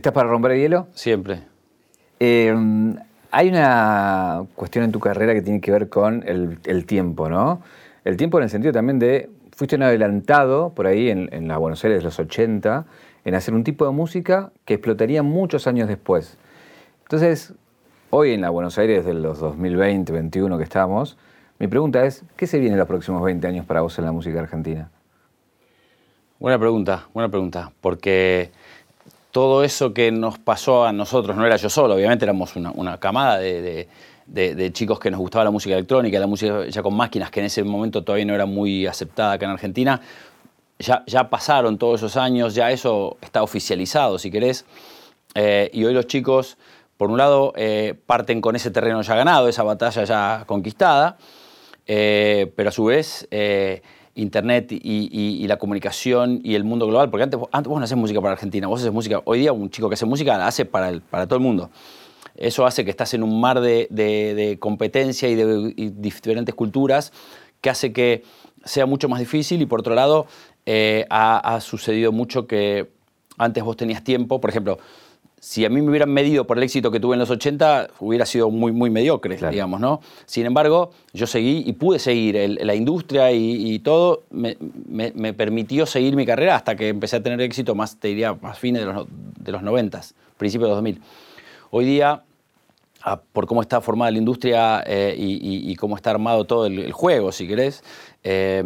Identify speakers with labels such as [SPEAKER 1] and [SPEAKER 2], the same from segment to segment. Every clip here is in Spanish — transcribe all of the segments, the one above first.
[SPEAKER 1] ¿Estás para romper el hielo?
[SPEAKER 2] Siempre.
[SPEAKER 1] Eh, hay una cuestión en tu carrera que tiene que ver con el, tiempo, ¿no? El tiempo en el sentido también de, fuiste un adelantado por ahí en, en la Buenos Aires de los 80, en hacer un tipo de música que explotaría muchos años después. Entonces, hoy en la Buenos Aires de los 2020, 2021 que estamos, mi pregunta es, ¿qué se viene en los próximos 20 años para vos en la música argentina?
[SPEAKER 2] Buena pregunta, buena pregunta, porque todo eso que nos pasó a nosotros, no era yo solo, obviamente éramos una, camada de, chicos que nos gustaba la música electrónica, la música ya con máquinas, que en ese momento todavía no era muy aceptada acá en Argentina. Ya, pasaron todos esos años, ya eso está oficializado, si querés. Eh, y hoy los chicos, por un lado, eh, parten con ese terreno ya ganado, esa batalla ya conquistada, eh, pero a su vez Internet y, la comunicación y el mundo global, porque antes, vos no haces música para Argentina, vos haces música, hoy día un chico que hace música la hace para, para todo el mundo. Eso hace que estás en un mar de, competencia y de diferentes culturas que hace que sea mucho más difícil y por otro lado eh, ha sucedido mucho que antes vos tenías tiempo, por ejemplo, si a mí me hubieran medido por el éxito que tuve en los 80, hubiera sido muy, muy mediocre, digamos, ¿no? Sin embargo, yo seguí y pude seguir. la industria y, todo me, permitió seguir mi carrera hasta que empecé a tener éxito más, te diría, más fines de los, de los 90, principios de los 2000. Hoy día, por cómo está formada la industria eh, y, cómo está armado todo el, juego, si querés, eh,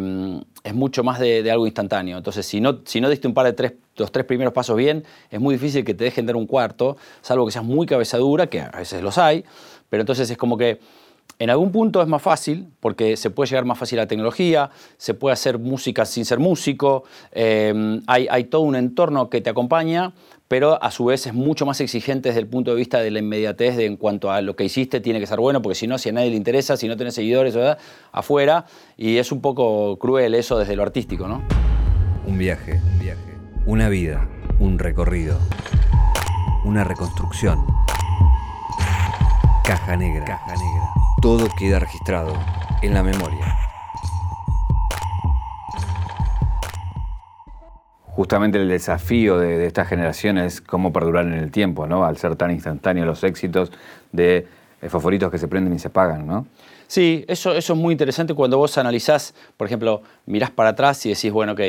[SPEAKER 2] es mucho más de, algo instantáneo. Entonces, si no, si no diste un par de tres, los tres primeros pasos bien, es muy difícil que te dejen dar un cuarto, salvo que seas muy cabezadura, que a veces los hay, pero entonces es como que en algún punto es más fácil, porque se puede llegar más fácil a la tecnología, se puede hacer música sin ser músico, eh, hay, todo un entorno que te acompaña, pero a su vez es mucho más exigente desde el punto de vista de la inmediatez de en cuanto a lo que hiciste tiene que ser bueno, porque si no, si a nadie le interesa, si no tenés seguidores, afuera, y es un poco cruel eso desde lo artístico, ¿no?
[SPEAKER 1] Un viaje, un viaje, una vida, un recorrido, una reconstrucción. Caja negra, caja negra. Todo queda registrado en la memoria. justamente el desafío de, esta generación es cómo perdurar en el tiempo, ¿no? Al ser tan instantáneos los éxitos de eh, favoritos que se prenden y se pagan, ¿no?
[SPEAKER 2] Sí, eso, eso es muy interesante cuando vos analizás, por ejemplo, mirás para atrás y decís, bueno, ok,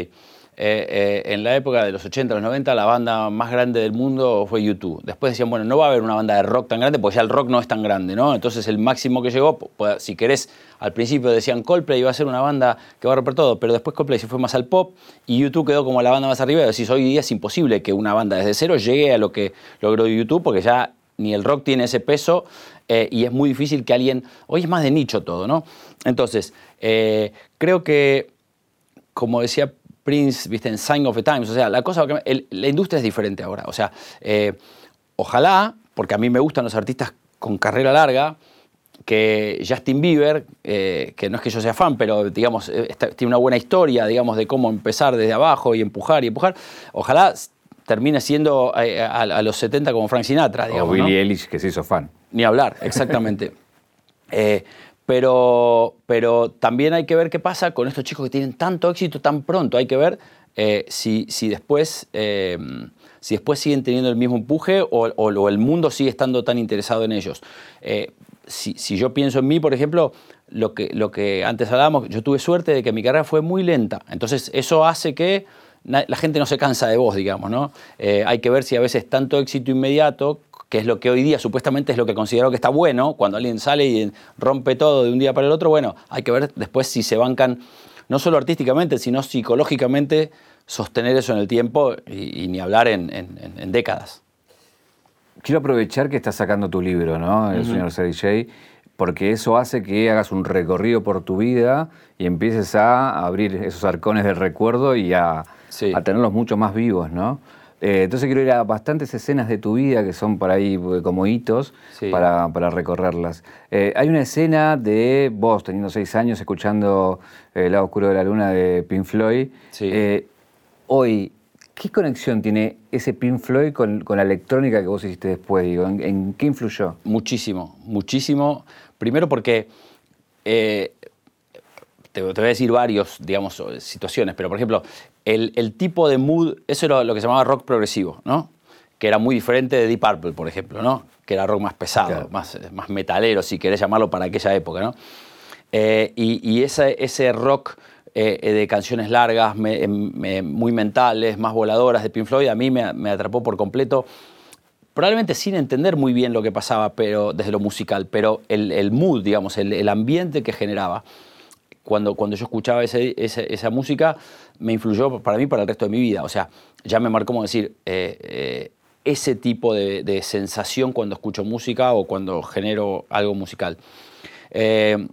[SPEAKER 2] eh, eh, en la época de los 80, los 90, la banda más grande del mundo fue YouTube. Después decían, bueno, no va a haber una banda de rock tan grande, porque ya el rock no es tan grande, ¿no? Entonces el máximo que llegó, si querés, al principio decían Coldplay iba a ser una banda que va a romper todo, pero después Coldplay se fue más al pop y YouTube quedó como la banda más arriba. Decís, hoy día es imposible que una banda desde cero llegue a lo que logró YouTube, porque ya ni el rock tiene ese peso eh, y es muy difícil que alguien, hoy es más de nicho todo, ¿no? Entonces, creo que, como decía Prince, viste, en Sign of the Times. O sea, la cosa, la industria es diferente ahora. O sea, eh, ojalá, porque a mí me gustan los artistas con carrera larga, que Justin Bieber, eh, que no es que yo sea fan, pero digamos, eh, tiene una buena historia, digamos, de cómo empezar desde abajo y empujar y empujar. Ojalá termine siendo a, los 70 como Frank Sinatra, digamos.
[SPEAKER 1] O Billie Eilish, que se hizo fan.
[SPEAKER 2] Ni hablar, exactamente. Pero, pero también hay que ver qué pasa con estos chicos que tienen tanto éxito tan pronto. Hay que ver eh, si, si, después, eh, si después siguen teniendo el mismo empuje o, el mundo sigue estando tan interesado en ellos. Eh, si, si, yo pienso en mí, por ejemplo, lo que, lo que antes hablábamos, yo tuve suerte de que mi carrera fue muy lenta. Entonces eso hace que la gente no se cansa de vos, digamos, ¿no? hay que ver si a veces tanto éxito inmediato que es lo que hoy día supuestamente es lo que considero que está bueno, cuando alguien sale y rompe todo de un día para el otro, bueno, hay que ver después si se bancan, no solo artísticamente, sino psicológicamente, sostener eso en el tiempo y, ni hablar en, décadas.
[SPEAKER 1] Quiero aprovechar que estás sacando tu libro, ¿no? El señor DJ, porque eso hace que hagas un recorrido por tu vida y empieces a abrir esos arcones del recuerdo y a, a tenerlos mucho más vivos, ¿no? Eh, entonces quiero ir a bastantes escenas de tu vida que son por ahí eh, como hitos para, recorrerlas. Eh, hay una escena de vos teniendo seis años escuchando El lado oscuro de la luna de Pink Floyd. hoy, ¿qué conexión tiene ese Pink Floyd con, la electrónica que vos hiciste después? ¿en, qué influyó?
[SPEAKER 2] Muchísimo, muchísimo. Primero porque te, voy a decir varios, digamos, situaciones, pero por ejemplo, el, tipo de mood, eso era lo que se llamaba rock progresivo, ¿no? que era muy diferente de Deep Purple, por ejemplo, ¿no? que era rock más pesado, más, más metalero, si querés llamarlo, para aquella época. ¿no? Eh, y, ese, rock eh, de canciones largas, muy mentales, más voladoras de Pink Floyd, a mí me, atrapó por completo probablemente sin entender muy bien lo que pasaba pero, desde lo musical, pero el, mood, digamos, el, ambiente que generaba cuando, cuando yo escuchaba esa música me influyó para mí para el resto de mi vida. O sea, ya me marcó como decir, eh, ese tipo de, sensación cuando escucho música o cuando genero algo musical. Eh,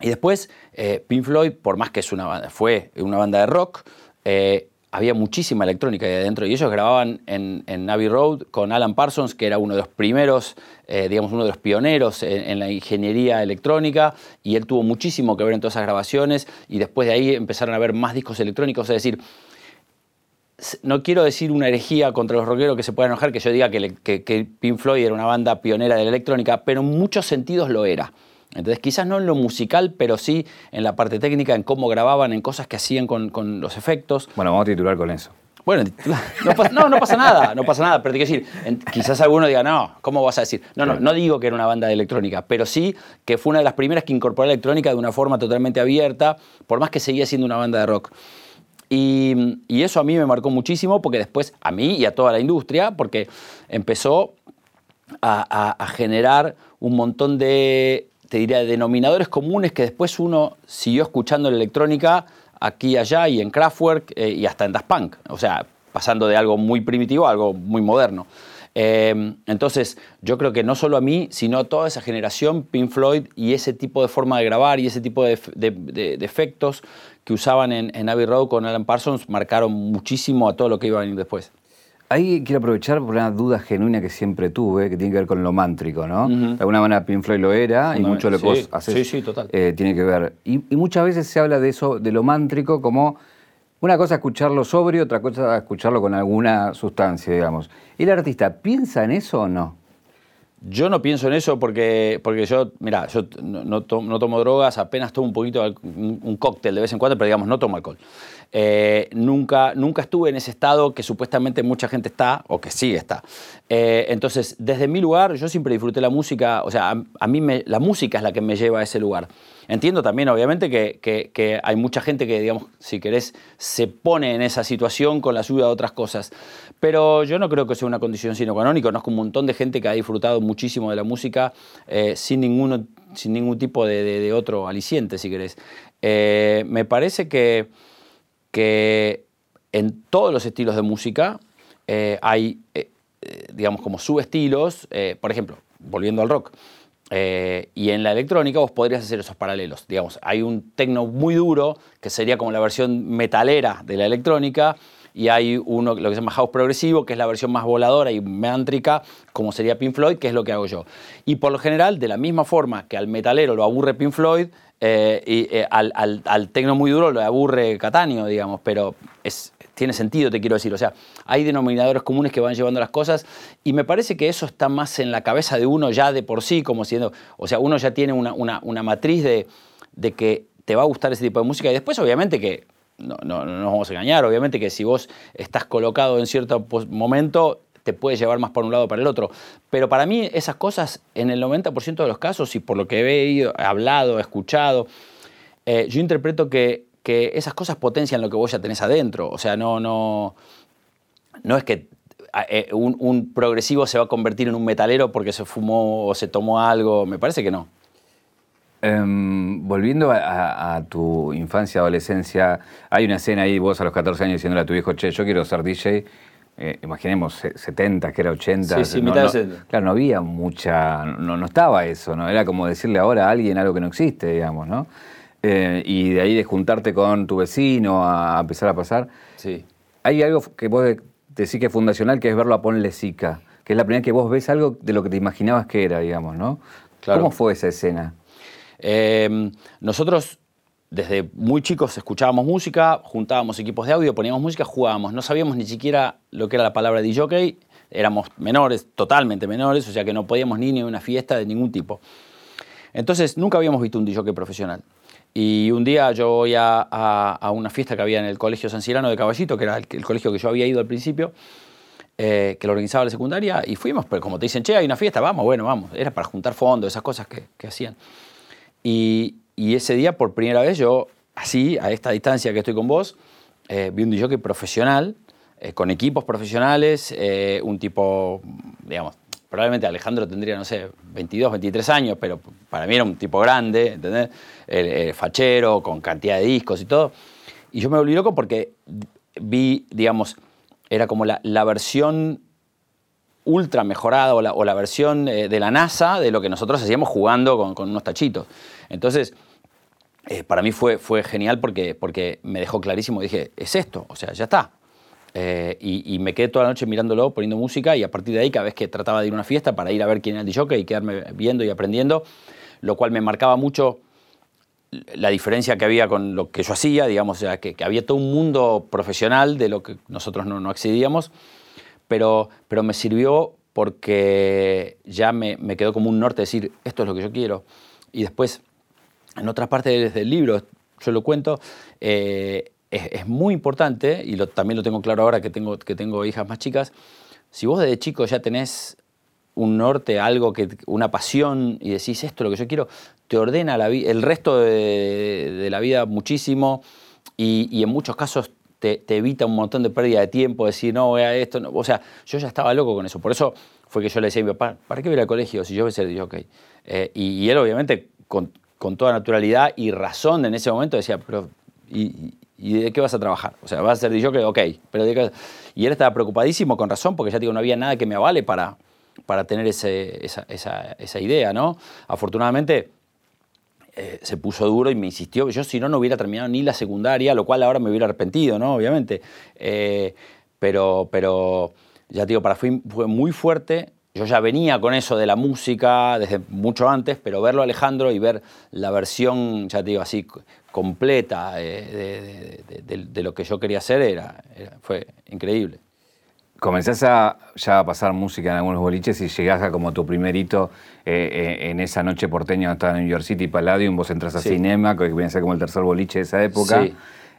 [SPEAKER 2] y después, eh, Pink Floyd, por más que es una fue una banda de rock, eh, había muchísima electrónica ahí adentro y ellos grababan en, en Abbey Road con Alan Parsons, que era uno de los primeros, digamos, uno de los pioneros en, la ingeniería electrónica y él tuvo muchísimo que ver en todas esas grabaciones y después de ahí empezaron a ver más discos electrónicos, es decir, no quiero decir una herejía contra los rockeros que se puedan enojar, que yo diga que, Pink Floyd era una banda pionera de la electrónica, pero en muchos sentidos lo era. Entonces, quizás no en lo musical, pero sí en la parte técnica, en cómo grababan, en cosas que hacían con, los efectos.
[SPEAKER 1] Bueno, vamos a titular con eso.
[SPEAKER 2] Bueno, no pasa, no, pasa nada, no pasa nada, pero te quiero decir, quizás alguno diga, no, ¿cómo vas a decir? No, no, no digo que era una banda de electrónica, pero sí que fue una de las primeras que incorporó la electrónica de una forma totalmente abierta, por más que seguía siendo una banda de rock. Y, eso a mí me marcó muchísimo porque después, a mí y a toda la industria, porque empezó a, generar un montón de, te diría, denominadores comunes que después uno siguió escuchando en la electrónica aquí y allá y en Kraftwerk eh, y hasta en Das Punk. O sea, pasando de algo muy primitivo a algo muy moderno. Eh, entonces, yo creo que no solo a mí, sino a toda esa generación, Pink Floyd y ese tipo de forma de grabar y ese tipo de, de efectos que usaban en, en Abbey Road con Alan Parsons marcaron muchísimo a todo lo que iba a venir después.
[SPEAKER 1] Ahí quiero aprovechar por una duda genuina que siempre tuve, que tiene que ver con lo mántrico, ¿no? De alguna manera Pink Floyd lo era y mucho lo que vos haces
[SPEAKER 2] sí, total.
[SPEAKER 1] Eh, tiene que ver. Y, muchas veces se habla de eso, de lo mántrico, como una cosa escucharlo sobrio, otra cosa escucharlo con alguna sustancia, digamos. ¿El artista piensa en eso o no?
[SPEAKER 2] Yo no pienso en eso porque, porque yo, mira, yo no, tomo, drogas, apenas tomo un poquito, un, cóctel de vez en cuando, pero digamos, no tomo alcohol. Eh, nunca, nunca estuve en ese estado que supuestamente mucha gente está, o que sí está. Eh, entonces, desde mi lugar, yo siempre disfruté la música, o sea, a, mí la música es la que me lleva a ese lugar. Entiendo también, obviamente, que, hay mucha gente que, digamos, si querés, se pone en esa situación con la ayuda de otras cosas. Pero yo no creo que sea una condición sino canónica. Conozco un montón de gente que ha disfrutado muchísimo de la música eh, sin, ninguno, sin ningún tipo de, otro aliciente, si querés. Me parece que, que en todos los estilos de música eh, hay, digamos, como subestilos. por ejemplo, volviendo al rock. Eh, y en la electrónica vos podrías hacer esos paralelos. Digamos, hay un tecno muy duro, que sería como la versión metalera de la electrónica, y hay uno, lo que se llama house progresivo, que es la versión más voladora y meántrica, como sería Pink Floyd, que es lo que hago yo. Y por lo general, de la misma forma que al metalero lo aburre Pink Floyd, eh, y eh, al, al, tecno muy duro lo aburre Catania, digamos, pero es, tiene sentido, te quiero decir. O sea, hay denominadores comunes que van llevando las cosas y me parece que eso está más en la cabeza de uno ya de por sí, como siendo, o sea, uno ya tiene una, una, matriz de, de, que te va a gustar ese tipo de música y después obviamente que, no, no, no nos vamos a engañar, obviamente que si vos estás colocado en cierto momento, te puede llevar más por un lado o para el otro. Pero para mí esas cosas, en el 90% de los casos, y por lo que he hablado, escuchado, eh, yo interpreto que que esas cosas potencian lo que vos ya tenés adentro. O sea, no, no, no es que eh, un, progresivo se va a convertir en un metalero porque se fumó o se tomó algo. Me parece que no.
[SPEAKER 1] Em, volviendo a, tu infancia, adolescencia, hay una escena ahí, vos a los 14 años diciéndole a tu hijo, che, yo quiero ser DJ. Eh, imaginemos 70, que era 80.
[SPEAKER 2] Sí, sí, mitad de
[SPEAKER 1] Claro, no había mucha, no, no estaba eso, ¿no? Era como decirle ahora a alguien algo que no existe, digamos, ¿no? Eh, y de ahí de juntarte con tu vecino a empezar a pasar.
[SPEAKER 2] Sí.
[SPEAKER 1] Hay algo que vos decís que es fundacional, que es verlo a Ponle Sica, que es la primera vez que vos ves algo de lo que te imaginabas que era, digamos, ¿no? ¿Cómo fue esa escena?
[SPEAKER 2] Em, nosotros desde muy chicos escuchábamos música, juntábamos equipos de audio, poníamos música, jugábamos. No sabíamos ni siquiera lo que era la palabra DJ, éramos menores, totalmente menores, o sea que no podíamos ni a una fiesta de ningún tipo. Entonces nunca habíamos visto un DJ profesional. Y un día yo voy a, una fiesta que había en el Colegio San Cirano de Caballito, que era el, colegio que yo había ido al principio, eh, que lo organizaba la secundaria y fuimos, pero como te dicen, che, hay una fiesta, vamos, bueno, vamos. Era para juntar fondos, esas cosas que, que hacían. Y, y, ese día, por primera vez, yo, así, a esta distancia que estoy con vos, eh, vi un DJ profesional, eh, con equipos profesionales, un tipo, digamos, probablemente Alejandro tendría, no sé, 22, 23 años, pero para mí era un tipo grande, ¿entendés? El, fachero, con cantidad de discos y todo. Y yo me volví loco porque vi, digamos, era como la, versión ultra mejorada o la, versión eh, de la NASA de lo que nosotros hacíamos jugando con, unos tachitos. Entonces, eh, para mí fue, fue genial porque, porque me dejó clarísimo, dije, es esto, o sea, ya está. Eh, y, me quedé toda la noche mirándolo, poniendo música y a partir de ahí cada vez que trataba de ir a una fiesta para ir a ver quién era el DJ y quedarme viendo y aprendiendo, lo cual me marcaba mucho la diferencia que había con lo que yo hacía, digamos, que, había todo un mundo profesional de lo que nosotros no, accedíamos, pero, pero me sirvió porque ya me, quedó como un norte decir, esto es lo que yo quiero. Y después, en otras partes del libro, yo lo cuento, eh, es, muy importante, y también lo tengo claro ahora que tengo, que tengo hijas más chicas, si vos desde chico ya tenés un norte, algo que, una pasión y decís esto es lo que yo quiero, te ordena la el resto de, la vida muchísimo y, en muchos casos te, evita un montón de pérdida de tiempo, decir no, vea esto, o sea, yo ya estaba loco con eso, por eso fue que yo le decía a mi papá, ¿para qué voy al colegio si yo voy a ser ok? Eh, y, él obviamente con, toda naturalidad y razón en ese momento decía, pero ¿y, de qué vas a trabajar? O sea, vas a ser DJ, ok, pero Y él estaba preocupadísimo con razón porque ya digo, no había nada que me avale para para tener ese, esa, esa, idea, ¿no? Afortunadamente eh, se puso duro y me insistió. Yo si no, no hubiera terminado ni la secundaria, lo cual ahora me hubiera arrepentido, ¿no? Obviamente. Eh, pero, pero, ya digo, para fue, fue muy fuerte. Yo ya venía con eso de la música desde mucho antes, pero verlo Alejandro y ver la versión, ya te digo, así completa eh, de, lo que yo quería hacer era fue increíble
[SPEAKER 1] comenzás a ya a pasar música en algunos boliches y llegás a como tu primer hito eh, eh, en esa noche porteña donde estaba en New York City Palladium, vos entras a Cinema, que viene a ser como el tercer boliche de esa época.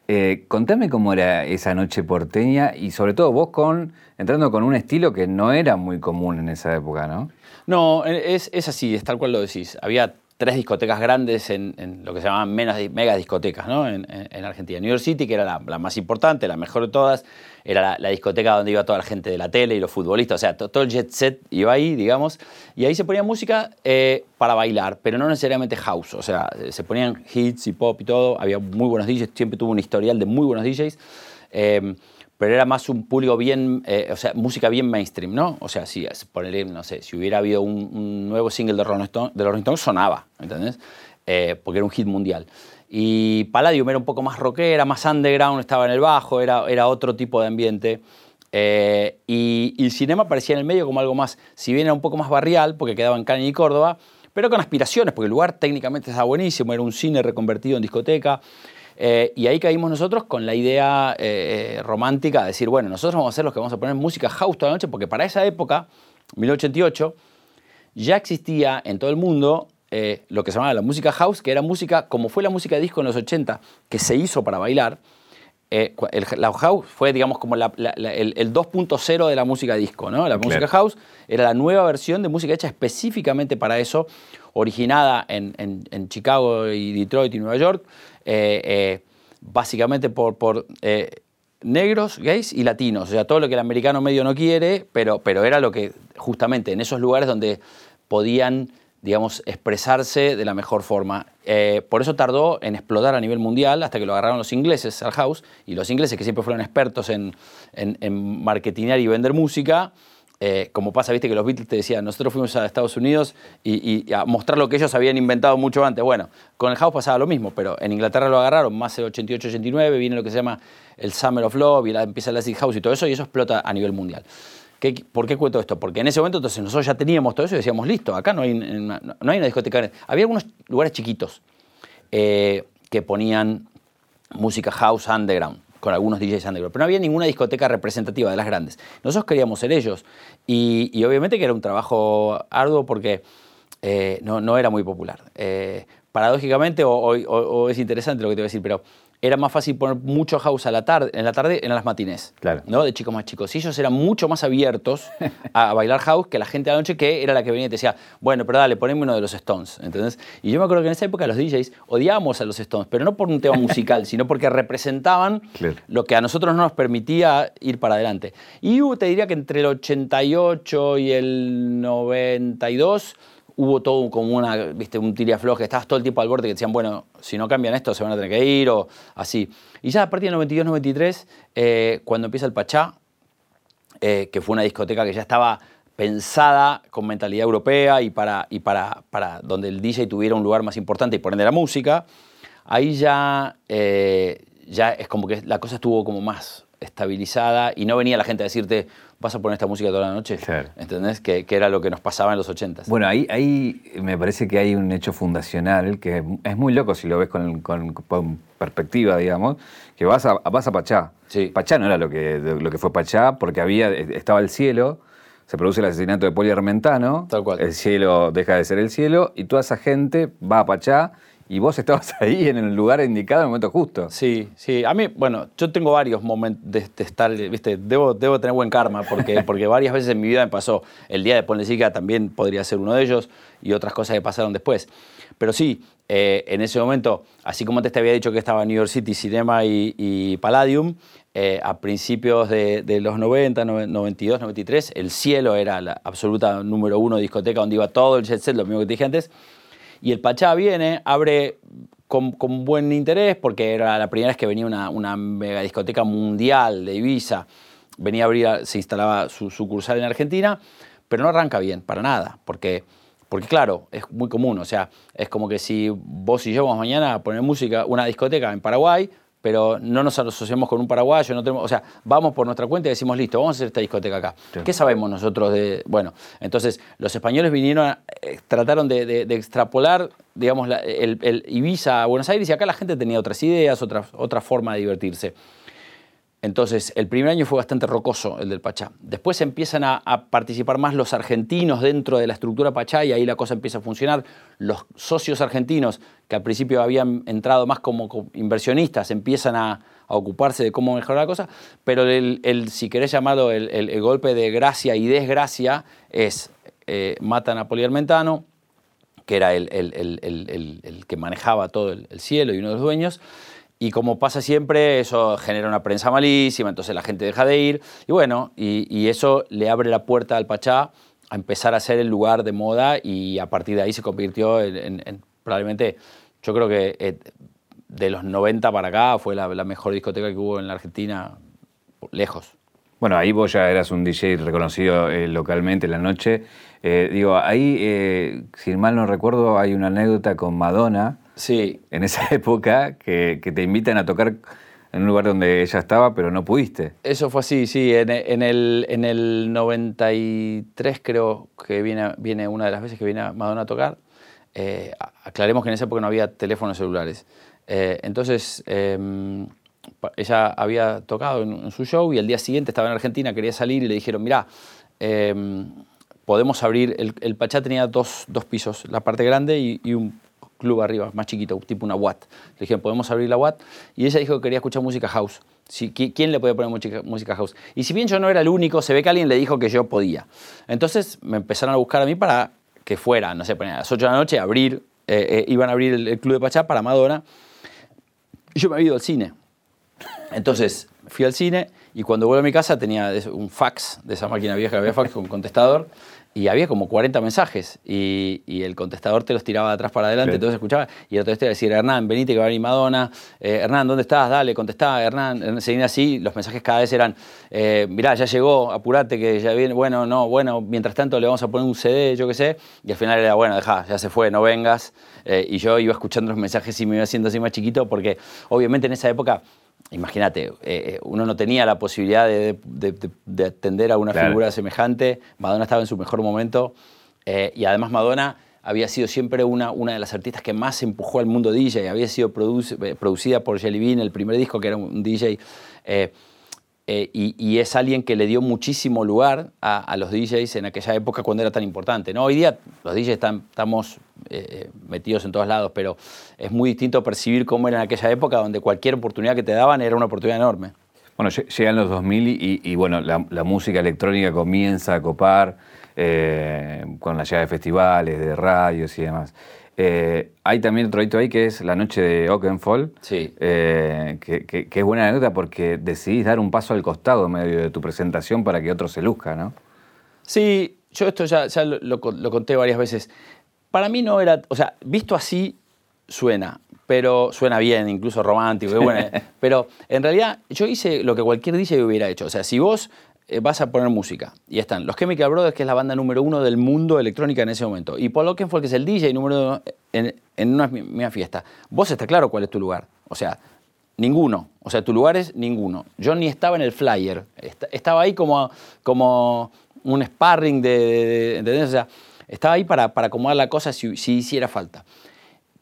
[SPEAKER 1] Eh, contame cómo era esa noche porteña y sobre todo vos con entrando con un estilo que no era muy común en esa época, ¿no?
[SPEAKER 2] No, es, es así, es tal cual lo decís. Había tres discotecas grandes en, lo que se llamaban mega discotecas ¿no? en, Argentina. New York City, que era la, más importante, la mejor de todas, era la, discoteca donde iba toda la gente de la tele y los futbolistas, o sea, todo el jet set iba ahí, digamos, y ahí se ponía música eh, para bailar, pero no necesariamente house, o sea, se ponían hits y pop y todo, había muy buenos DJs, siempre tuvo un historial de muy buenos DJs. Eh, pero era más un público bien, eh, o sea, música bien mainstream, ¿no? O sea, si, ponerle, no sé, si hubiera habido un, nuevo single de Rolling, Stone, de Rolling sonaba, ¿entendés? Eh, porque era un hit mundial. Y Palladium era un poco más rockera, más underground, estaba en el bajo, era, era otro tipo de ambiente. Eh, y, el cinema parecía en el medio como algo más, si bien era un poco más barrial, porque quedaba en Cani y Córdoba, pero con aspiraciones, porque el lugar técnicamente estaba buenísimo, era un cine reconvertido en discoteca. Eh, y ahí caímos nosotros con la idea eh, romántica de decir, bueno, nosotros vamos a ser los que vamos a poner música house toda la noche, porque para esa época, 1988, ya existía en todo el mundo lo que se llamaba la música house, que era música, como fue la música de disco en los 80, que se hizo para bailar. el, la house fue, digamos, como el, 2.0 de la música disco, ¿no? La música house era la nueva versión de música hecha específicamente para eso, originada en, en Chicago y Detroit y Nueva York, eh, eh, básicamente por, por eh, negros, gays y latinos, o sea, todo lo que el americano medio no quiere, pero, pero era lo que justamente en esos lugares donde podían, digamos, expresarse de la mejor forma. por eso tardó en explotar a nivel mundial hasta que lo agarraron los ingleses al house, y los ingleses que siempre fueron expertos en, en, en marketinear y vender música, eh, como pasa, viste que los Beatles te decían, nosotros fuimos a Estados Unidos y, a mostrar lo que ellos habían inventado mucho antes. Bueno, con el house pasaba lo mismo, pero en Inglaterra lo agarraron más el 88-89, viene lo que se llama el Summer of Love y empieza el acid house y todo eso, y eso explota a nivel mundial. ¿Por qué cuento esto? Porque en ese momento nosotros ya teníamos todo eso y decíamos, listo, acá no hay, no hay una discoteca. Había algunos lugares chiquitos eh, que ponían música house underground con algunos DJs underground, pero no había ninguna discoteca representativa de las grandes. Nosotros queríamos ser ellos y, obviamente que era un trabajo arduo porque eh, no, era muy popular. Eh, paradójicamente, o, es interesante lo que te voy a decir, pero era más fácil poner mucho house a la tarde, en la tarde en las matines,
[SPEAKER 1] Claro.
[SPEAKER 2] ¿no? De chicos más chicos. Y ellos eran mucho más abiertos a bailar house que la gente de la noche, que era la que venía y te decía, bueno, pero dale, poneme uno de los Stones, ¿entendés? Y yo me acuerdo que en esa época los DJs odiábamos a los Stones, pero no por un tema musical, sino porque representaban
[SPEAKER 1] Claro.
[SPEAKER 2] lo que a nosotros no nos permitía ir para adelante. Y hubo, te diría que entre el 88 y el 92 hubo todo como una, viste, un tiriafloje, estabas todo el tiempo al borde que decían, bueno, si no cambian esto se van a tener que ir o así. Y ya a partir del 92-93, eh, cuando empieza el Pachá, eh, que fue una discoteca que ya estaba pensada con mentalidad europea y para, y para, para donde el DJ tuviera un lugar más importante y por ende la música, ahí ya, eh, ya es como que la cosa estuvo como más estabilizada y no venía la gente a decirte, vas a poner esta música toda la noche,
[SPEAKER 1] Claro.
[SPEAKER 2] ¿entendés? Que, que era lo que nos pasaba en los 80s.
[SPEAKER 1] Bueno, ahí, ahí me parece que hay un hecho fundacional que es muy loco si lo ves con, con- con perspectiva, digamos, que vas a, vas a Pachá.
[SPEAKER 2] Sí.
[SPEAKER 1] Pachá no era lo que, lo que fue Pachá porque había, estaba el cielo, se produce el asesinato de Poli Armentano,
[SPEAKER 2] Tal cual.
[SPEAKER 1] el cielo deja de ser el cielo y toda esa gente va a Pachá y vos estabas ahí en el lugar indicado en el momento justo.
[SPEAKER 2] Sí, sí. A mí, bueno, yo tengo varios momentos de, de estar, viste, debo, debo tener buen karma porque, porque varias veces en mi vida me pasó. El día de Ponlecica también podría ser uno de ellos y otras cosas que pasaron después. Pero sí, eh, en ese momento, así como antes te había dicho que estaba New York City, Cinema y, y Palladium, eh, a principios de, de los 90, noven- 92, 93, el cielo era la absoluta número uno discoteca donde iba todo el jet set, lo mismo que te dije antes. Y el Pachá viene, abre con, buen interés, porque era la primera vez que venía una, una mega discoteca mundial de Ibiza. Venía a abrir, se instalaba su sucursal en Argentina, pero no arranca bien, para nada, porque, porque claro, es muy común. O sea, es como que si vos y yo vamos mañana a poner música, una discoteca en Paraguay, pero no nos asociamos con un paraguayo, no tenemos, o sea, vamos por nuestra cuenta y decimos, listo, vamos a hacer esta discoteca acá.
[SPEAKER 1] Sí.
[SPEAKER 2] ¿Qué sabemos nosotros de...? Bueno, entonces los españoles vinieron, a- eh, trataron de, de- de extrapolar, digamos, la- el, el Ibiza a Buenos Aires y acá la gente tenía otras ideas, otra, otra forma de divertirse. Entonces, el primer año fue bastante rocoso el del Pachá. Después empiezan a, participar más los argentinos dentro de la estructura Pachá y ahí la cosa empieza a funcionar. Los socios argentinos, que al principio habían entrado más como co- inversionistas, empiezan a, ocuparse de cómo mejorar la cosa. Pero el, si querés llamarlo el, golpe de gracia y desgracia es eh, matan a Poli Armentano, que era el, que manejaba todo el cielo y uno de los dueños. Y como pasa siempre, eso genera una prensa malísima, entonces la gente deja de ir. Y bueno, y, eso le abre la puerta al Pachá a empezar a ser el lugar de moda y a partir de ahí se convirtió en, en- en probablemente, yo creo que eh, de los 90 para acá fue la, mejor discoteca que hubo en la Argentina, lejos.
[SPEAKER 1] Bueno, ahí vos ya eras un DJ reconocido eh, localmente en la noche. Eh, digo, ahí, si mal no recuerdo, hay una anécdota con Madonna
[SPEAKER 2] Sí,
[SPEAKER 1] en esa época que, que te invitan a tocar en un lugar donde ella estaba, pero no pudiste.
[SPEAKER 2] Eso fue así, sí. En, en el, en el 93 creo que viene, viene una de las veces que viene Madonna a tocar. Eh, aclaremos que en esa época no había teléfonos celulares. Eh, entonces, em, ella había tocado en, en su show y el día siguiente estaba en Argentina, quería salir y le dijeron, mira, podemos abrir, el, el Pachá tenía dos, dos pisos, la parte grande y, y un club arriba, más chiquito, tipo una Watt. Le dijeron, ¿podemos abrir la Watt? Y ella dijo que quería escuchar música house. ¿qui- ¿Quién le podía poner música, house? Y si bien yo no era el único, se ve que alguien le dijo que yo podía. Entonces me empezaron a buscar a mí para que fuera, no sé, a las 8 de la noche, abrir, eh, eh, iban a abrir el, club de Pachá para Madonna. Y yo me había ido al cine. Entonces fui al cine y cuando vuelvo a mi casa tenía un fax, de esa máquina vieja que había fax con contestador, y había como 40 mensajes y, y el contestador te los tiraba de atrás para adelante,
[SPEAKER 1] Sí.
[SPEAKER 2] entonces escuchaba y el otro te decía, Hernán, venite que va a venir Madonna, Eh, Hernán, ¿dónde estás? Dale, contestá, Hernán, seguían así, los mensajes cada vez eran, eh, mirá, ya llegó, apurate que ya viene, bueno, no, bueno, mientras tanto le vamos a poner un CD, yo qué sé, y al final era, bueno, deja, ya se fue, no vengas, Eh, y yo iba escuchando los mensajes y me iba haciendo así más chiquito porque obviamente en esa época Imagínate, eh, uno no tenía la posibilidad de, de- de- de atender a una
[SPEAKER 1] Claro.
[SPEAKER 2] figura semejante. Madonna estaba en su mejor momento. eh, y además Madonna había sido siempre una, una de las artistas que más empujó al mundo DJ. Había sido produce- eh, producida por Jelly Bean, el primer disco que era un DJ. eh, eh, y, es alguien que le dio muchísimo lugar a, los DJs en aquella época cuando era tan importante. ¿no? Hoy día los DJs estamos eh, metidos en todos lados, pero es muy distinto percibir cómo era en aquella época donde cualquier oportunidad que te daban era una oportunidad enorme.
[SPEAKER 1] Bueno, llegan los 2000 y, y bueno, la, música electrónica comienza a copar eh, con la llegada de festivales, de radios y demás. Eh, hay también otro hito ahí que es la noche de Oakenfold,
[SPEAKER 2] sí.
[SPEAKER 1] Eh, que, es buena anécdota porque decidís dar un paso al costado en medio de tu presentación para que otro se luzca, ¿no?
[SPEAKER 2] Sí, yo esto ya, lo, lo, conté varias veces. Para mí no era, o sea, visto así suena, pero suena bien, incluso romántico, bueno, pero en realidad yo hice lo que cualquier DJ hubiera hecho. O sea, si vos vas a poner música. Y están los Chemical Brothers, que es la banda número uno del mundo electrónica en ese momento. Y Paul Oakenfold, que es el DJ número uno en, en una misma fiesta. Vos está claro cuál es tu lugar. O sea, ninguno. O sea, tu lugar es ninguno. Yo ni estaba en el flyer. Estaba ahí como, como un sparring de, de, O sea, estaba ahí para, para acomodar la cosa si, si hiciera falta.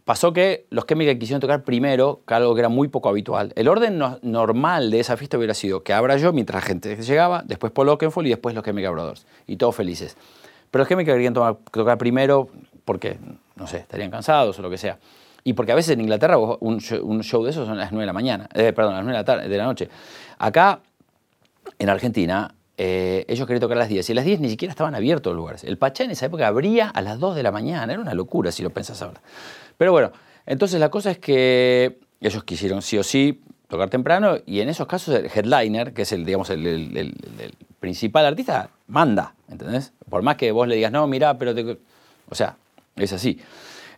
[SPEAKER 2] Pasó que los Chemical quisieron tocar primero, que algo que era muy poco habitual. El orden normal de esa fiesta hubiera sido que abra yo mientras la gente llegaba, después Paul Oakenfold y después los Chemical Brothers. Y todos felices. Pero los Chemical querían tocar primero porque, no sé, estarían cansados o lo que sea. Y porque a veces en Inglaterra un show, de esos son las 9 de la mañana, eh, perdón, las 9 de la, tarde, de la noche. Acá, en Argentina, eh, ellos querían tocar a las 10 y a las 10 ni siquiera estaban abiertos los lugares. El Pachá en esa época abría a las 2 de la mañana, era una locura si lo pensás ahora. Pero bueno, entonces la cosa es que ellos quisieron sí o sí tocar temprano y en esos casos el headliner, que es el, digamos, el, principal artista, manda, ¿entendés? Por más que vos le digas, no, mira, pero te... O sea, es así.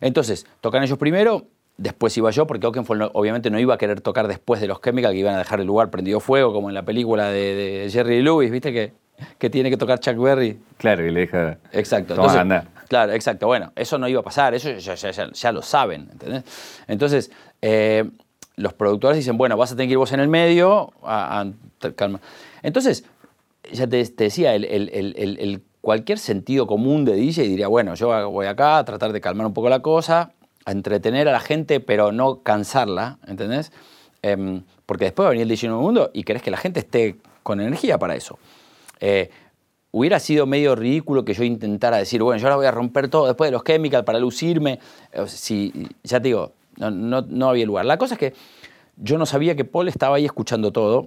[SPEAKER 2] Entonces, tocan ellos primero, después iba yo, porque Oakenfold obviamente no iba a querer tocar después de los Chemical, que iban a dejar el lugar prendido fuego, como en la película de, Jerry Lewis, ¿viste? Que, que tiene que tocar Chuck Berry.
[SPEAKER 1] Claro, y le deja...
[SPEAKER 2] Exacto. Entonces, Claro, exacto. Bueno, eso no iba a pasar, eso ya, lo saben, ¿entendés? Entonces, eh, los productores dicen, bueno, vas a tener que ir vos en el medio, a, calma. Entonces, ya te, decía, el, cualquier sentido común de DJ diría, bueno, yo voy acá a tratar de calmar un poco la cosa, a entretener a la gente, pero no cansarla, ¿entendés? Em, porque después va a venir el DJ Nuevo Mundo y querés que la gente esté con energía para eso. Eh, hubiera sido medio ridículo que yo intentara decir, bueno, yo ahora voy a romper todo después de los chemicals para lucirme. Si, ya te digo, no, había lugar. La cosa es que yo no sabía que Paul estaba ahí escuchando todo.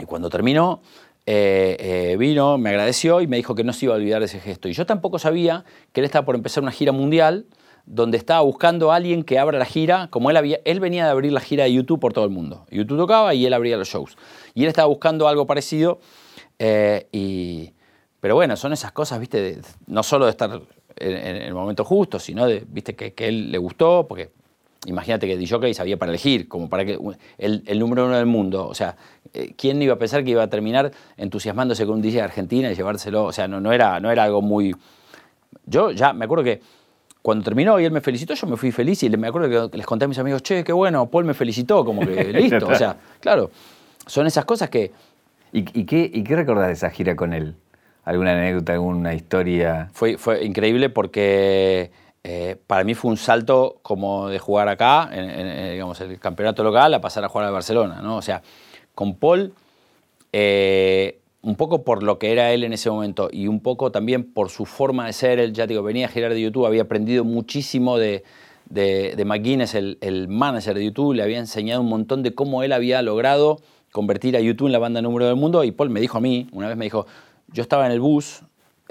[SPEAKER 2] Y cuando terminó, eh, eh, vino, me agradeció y me dijo que no se iba a olvidar de ese gesto. Y yo tampoco sabía que él estaba por empezar una gira mundial donde estaba buscando a alguien que abra la gira, como él había, él venía de abrir la gira de YouTube por todo el mundo. YouTube tocaba y él abría los shows. Y él estaba buscando algo parecido eh, y, pero bueno, son esas cosas, viste, no solo de estar en, el momento justo, sino de, viste, que, que él le gustó, porque imagínate que DJ sabía para elegir, como para que el, número uno del mundo. O sea, eh, ¿quién iba a pensar que iba a terminar entusiasmándose con un DJ de Argentina y llevárselo? O sea, no, no, era, no era algo muy. Yo ya me acuerdo que cuando terminó y él me felicitó, yo me fui feliz y me acuerdo que les conté a mis amigos, che, qué bueno, Paul me felicitó, como que listo. o sea, claro, son esas cosas que.
[SPEAKER 1] ¿Y, qué, ¿Y qué recordás de esa gira con él? Alguna anécdota, alguna historia.
[SPEAKER 2] Fue, fue increíble porque eh, para mí fue un salto como de jugar acá, en, digamos, el campeonato local, a pasar a jugar a Barcelona. ¿no? O sea, con Paul, eh, un poco por lo que era él en ese momento y un poco también por su forma de ser, él ya digo, venía a girar de YouTube, había aprendido muchísimo de, de, McGuinness, el, el manager de YouTube, le había enseñado un montón de cómo él había logrado convertir a YouTube en la banda número del mundo y Paul me dijo a mí, una vez me dijo, yo estaba en el bus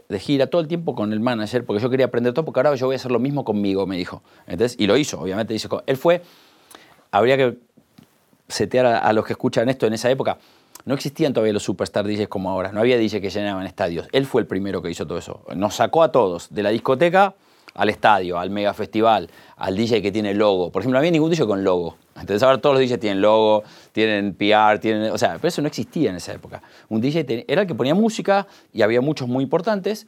[SPEAKER 2] de gira todo el tiempo con el manager porque yo quería aprender todo porque ahora yo voy a hacer lo mismo conmigo, me dijo. Entonces, y lo hizo, obviamente. Dice, él fue, habría que setear a, los que escuchan esto en esa época. No existían todavía los superstar DJs como ahora, no había DJs que llenaban estadios. Él fue el primero que hizo todo eso. Nos sacó a todos de la discoteca al estadio, al mega festival, al DJ que tiene logo. Por ejemplo, no había ningún DJ con logo. Entonces ahora todos los DJs tienen logo, tienen PR, tienen... O sea, pero eso no existía en esa época. Un DJ era el que ponía música y había muchos muy importantes,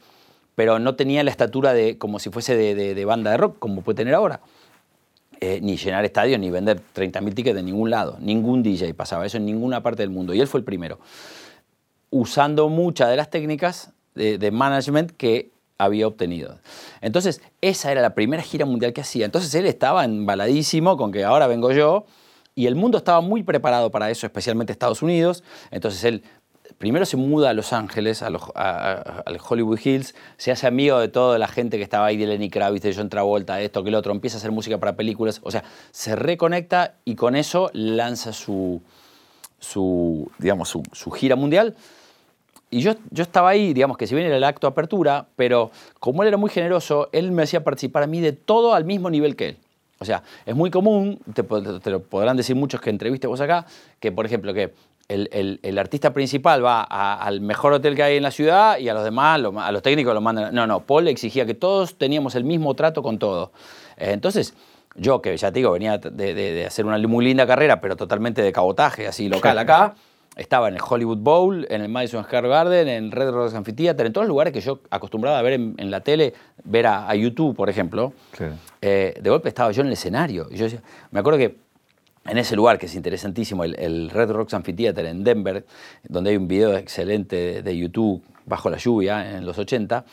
[SPEAKER 2] pero no tenía la estatura de como si fuese de, banda de rock, como puede tener ahora. Eh, ni llenar estadios, ni vender 30.000 tickets de ningún lado. Ningún DJ pasaba eso en ninguna parte del mundo. Y él fue el primero. Usando muchas de las técnicas de, de management que había obtenido. Entonces, esa era la primera gira mundial que hacía. Entonces, él estaba embaladísimo con que ahora vengo yo, y el mundo estaba muy preparado para eso, especialmente Estados Unidos. Entonces, él primero se muda a Los Ángeles, a, los, al Hollywood Hills, se hace amigo de toda la gente que estaba ahí, de Lenny Kravitz, de John Travolta, esto, que el otro, empieza a hacer música para películas, o sea, se reconecta y con eso lanza su digamos, su, gira mundial. Y yo, yo estaba ahí, digamos que si bien era el acto de apertura, pero como él era muy generoso, él me hacía participar a mí de todo al mismo nivel que él. O sea, es muy común, te, lo podrán decir muchos que entreviste vos acá, que por ejemplo que el, artista principal va al mejor hotel que hay en la ciudad y a los demás, a los técnicos los mandan. No, no, Paul exigía que todos teníamos el mismo trato con todo. Eh, entonces, yo que ya te digo, venía de, hacer una muy linda carrera, pero totalmente de cabotaje, así local acá, estaba en el Hollywood Bowl, en el Madison Square Garden, en el Red Rocks Amphitheater, en todos los lugares que yo acostumbraba a ver en, la tele, ver a, YouTube, por ejemplo. Eh, de golpe estaba yo en el escenario. Y yo me acuerdo que en ese lugar que es interesantísimo, el, Red Rocks Amphitheater en Denver, donde hay un video excelente de YouTube bajo la lluvia en los 80,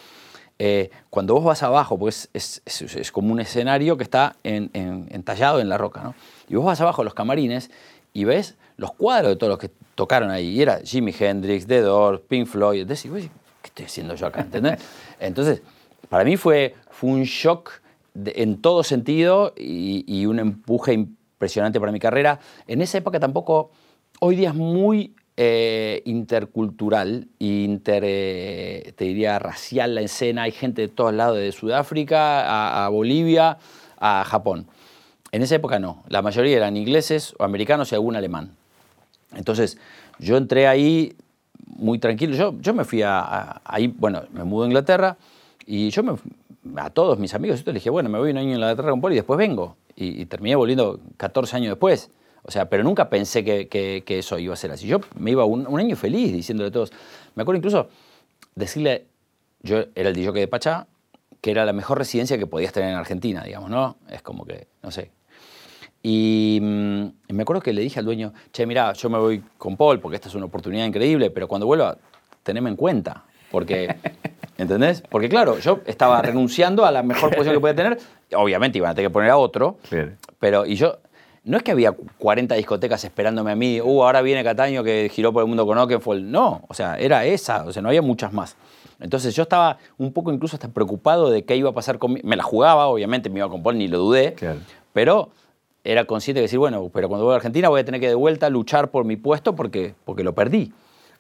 [SPEAKER 2] eh, cuando vos vas abajo, pues es, es, como un escenario que está entallado en la roca, ¿no? Y vos vas abajo a los camarines y ves los cuadros de todos los que tocaron ahí. Y era Jimi Hendrix, The Doors, Pink Floyd. Entonces, ¿qué estoy haciendo yo acá? ¿Entendés? Entonces, para mí fue, fue un shock en todo sentido y, y un empuje impresionante para mi carrera. En esa época tampoco, hoy día es muy eh, intercultural, inter, eh, te diría racial la escena, hay gente de todos lados, de Sudáfrica a, Bolivia, a Japón. En esa época no, la mayoría eran ingleses o americanos y algún alemán. Entonces, yo entré ahí muy tranquilo, yo, yo me fui a, ahí, bueno, me mudo a Inglaterra y yo me, a todos mis amigos, yo les dije, bueno, me voy un año a Inglaterra con Paul y después vengo y, terminé volviendo 14 años después. O sea, pero nunca pensé que, eso iba a ser así. Yo me iba un, año feliz diciéndole a todos. Me acuerdo incluso decirle, yo era el DJ de Pachá, que era la mejor residencia que podías tener en Argentina, digamos, ¿no? Es como que, no sé. Y, mm, me acuerdo que le dije al dueño, che, mira, yo me voy con Paul porque esta es una oportunidad increíble, pero cuando vuelva, teneme en cuenta. Porque, ¿entendés? Porque claro, yo estaba renunciando a la mejor posición que podía tener obviamente iban a tener que poner a otro, pero y yo, no es que había 40 discotecas esperándome a mí, uh, ahora viene Cataño que giró por el mundo con Oakenfold, no, o sea, era esa, o sea, no había muchas más. Entonces yo estaba un poco incluso hasta preocupado de qué iba a pasar conmigo, me la jugaba, obviamente me iba con Paul, ni lo dudé, pero era consciente de decir, bueno, pero cuando voy a Argentina voy a tener que de vuelta luchar por mi puesto porque, porque lo perdí.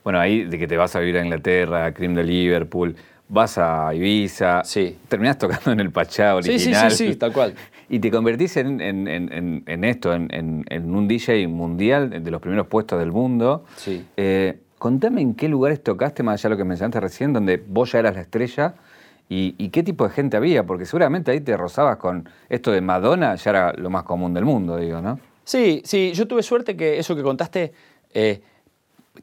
[SPEAKER 1] Bueno, ahí de que te vas a vivir a Inglaterra, a Cream de Liverpool, vas a Ibiza,
[SPEAKER 2] sí.
[SPEAKER 1] terminás tocando en el Pachá original.
[SPEAKER 2] Sí, sí, sí, tal cual.
[SPEAKER 1] Y te convertís en, esto, en, un DJ mundial, de los primeros puestos del mundo.
[SPEAKER 2] Sí.
[SPEAKER 1] Eh, contame en qué lugares tocaste, más allá de lo que mencionaste recién, donde vos ya eras la estrella. Y, qué tipo de gente había? Porque seguramente ahí te rozabas con esto de Madonna, ya era lo más común del mundo, digo, ¿no?
[SPEAKER 2] Sí, sí, yo tuve suerte que eso que contaste eh,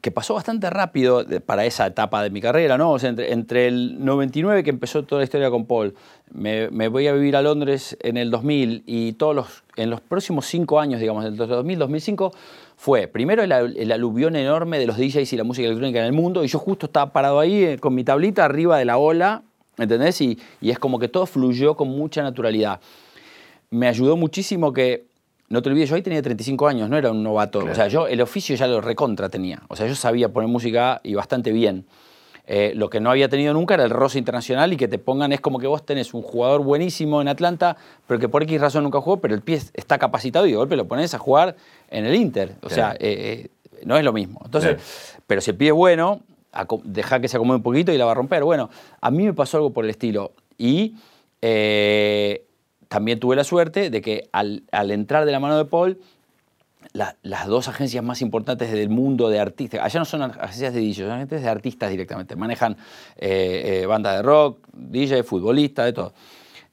[SPEAKER 2] que pasó bastante rápido para esa etapa de mi carrera, ¿no? entre, el 99 que empezó toda la historia con Paul, me, voy a vivir a Londres en el 2000 y todos los, en los próximos cinco años, digamos, del 2000-2005, fue primero el, aluvión enorme de los DJs y la música electrónica en el mundo y yo justo estaba parado ahí eh, con mi tablita arriba de la ola, ¿entendés? Y, y es como que todo fluyó con mucha naturalidad. Me ayudó muchísimo que no te olvides, yo ahí tenía 35 años, no era un novato. O sea, yo el oficio ya lo recontra tenía. O sea, yo sabía poner música y bastante bien. Eh, lo que no había tenido nunca era el roce internacional y que te pongan, es como que vos tenés un jugador buenísimo en Atlanta, pero que por X razón nunca jugó, pero el pie está capacitado y de golpe lo pones a jugar en el Inter. O sea, eh, eh, no es lo mismo. Entonces, pero si el pie es bueno, deja que se acomode un poquito y la va a romper. Bueno, a mí me pasó algo por el estilo. Y también tuve la suerte de que al, entrar de la mano de Paul, las dos agencias más importantes del mundo de artistas, allá no son agencias de DJ, son agencias de artistas directamente, manejan eh, eh, bandas de rock, DJ, futbolistas, de todo.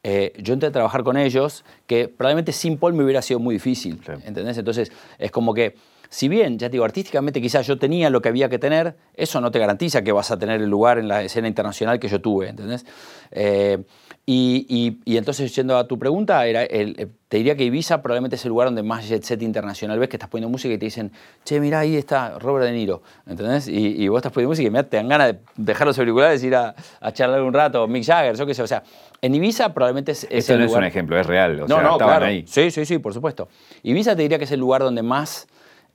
[SPEAKER 2] Eh, yo entré a trabajar con ellos, que probablemente sin Paul me hubiera sido muy difícil, ¿entendés? Entonces, es como que, si bien, ya te digo, artísticamente quizás yo tenía lo que había que tener, eso no te garantiza que vas a tener el lugar en la escena internacional que yo tuve, ¿entendés? Y, entonces, yendo a tu pregunta, era el, te diría que Ibiza probablemente es el lugar donde más jet set internacional ves que estás poniendo música y te dicen, che, mira, ahí está Robert De Niro, ¿entendés? Y, vos estás poniendo música y te dan ganas de dejar los auriculares y ir a, charlar un rato, Mick Jagger, yo qué sé, o sea, en Ibiza probablemente es,
[SPEAKER 1] Esto no es un ejemplo, es real, o
[SPEAKER 2] no,
[SPEAKER 1] sea,
[SPEAKER 2] no,
[SPEAKER 1] estaban ahí.
[SPEAKER 2] Sí, sí, sí, por supuesto. Ibiza te diría que es el lugar donde más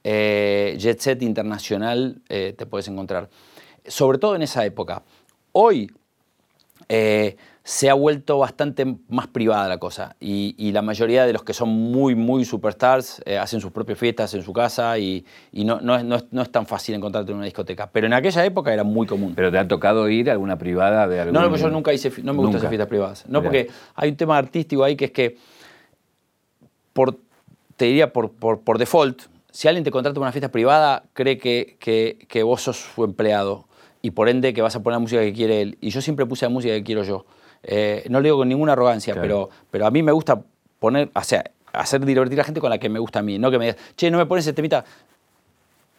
[SPEAKER 2] eh, jet set internacional eh, te puedes encontrar. Sobre todo en esa época. Hoy eh, se ha vuelto bastante más privada la cosa y, la mayoría de los que son muy, muy superstars hacen sus propias fiestas en su casa y, no, no, es, no, es, tan fácil encontrarte en una discoteca. Pero en aquella época era muy común.
[SPEAKER 1] ¿Pero te ha tocado ir a alguna privada de algún...
[SPEAKER 2] No, no, yo nunca hice, no me gustan esas fiestas privadas. No, porque hay un tema artístico ahí que es que, por, te diría por, por, por default, si alguien te contrata para una fiesta privada, cree que, que, vos sos su empleado y por ende que vas a poner la música que quiere él. Y yo siempre puse la música que quiero yo. Eh, no le digo con ninguna arrogancia, pero, pero a mí me gusta poner, o sea, hacer divertir a la gente con la que me gusta a mí. No que me digas, che, no me pones ese temita.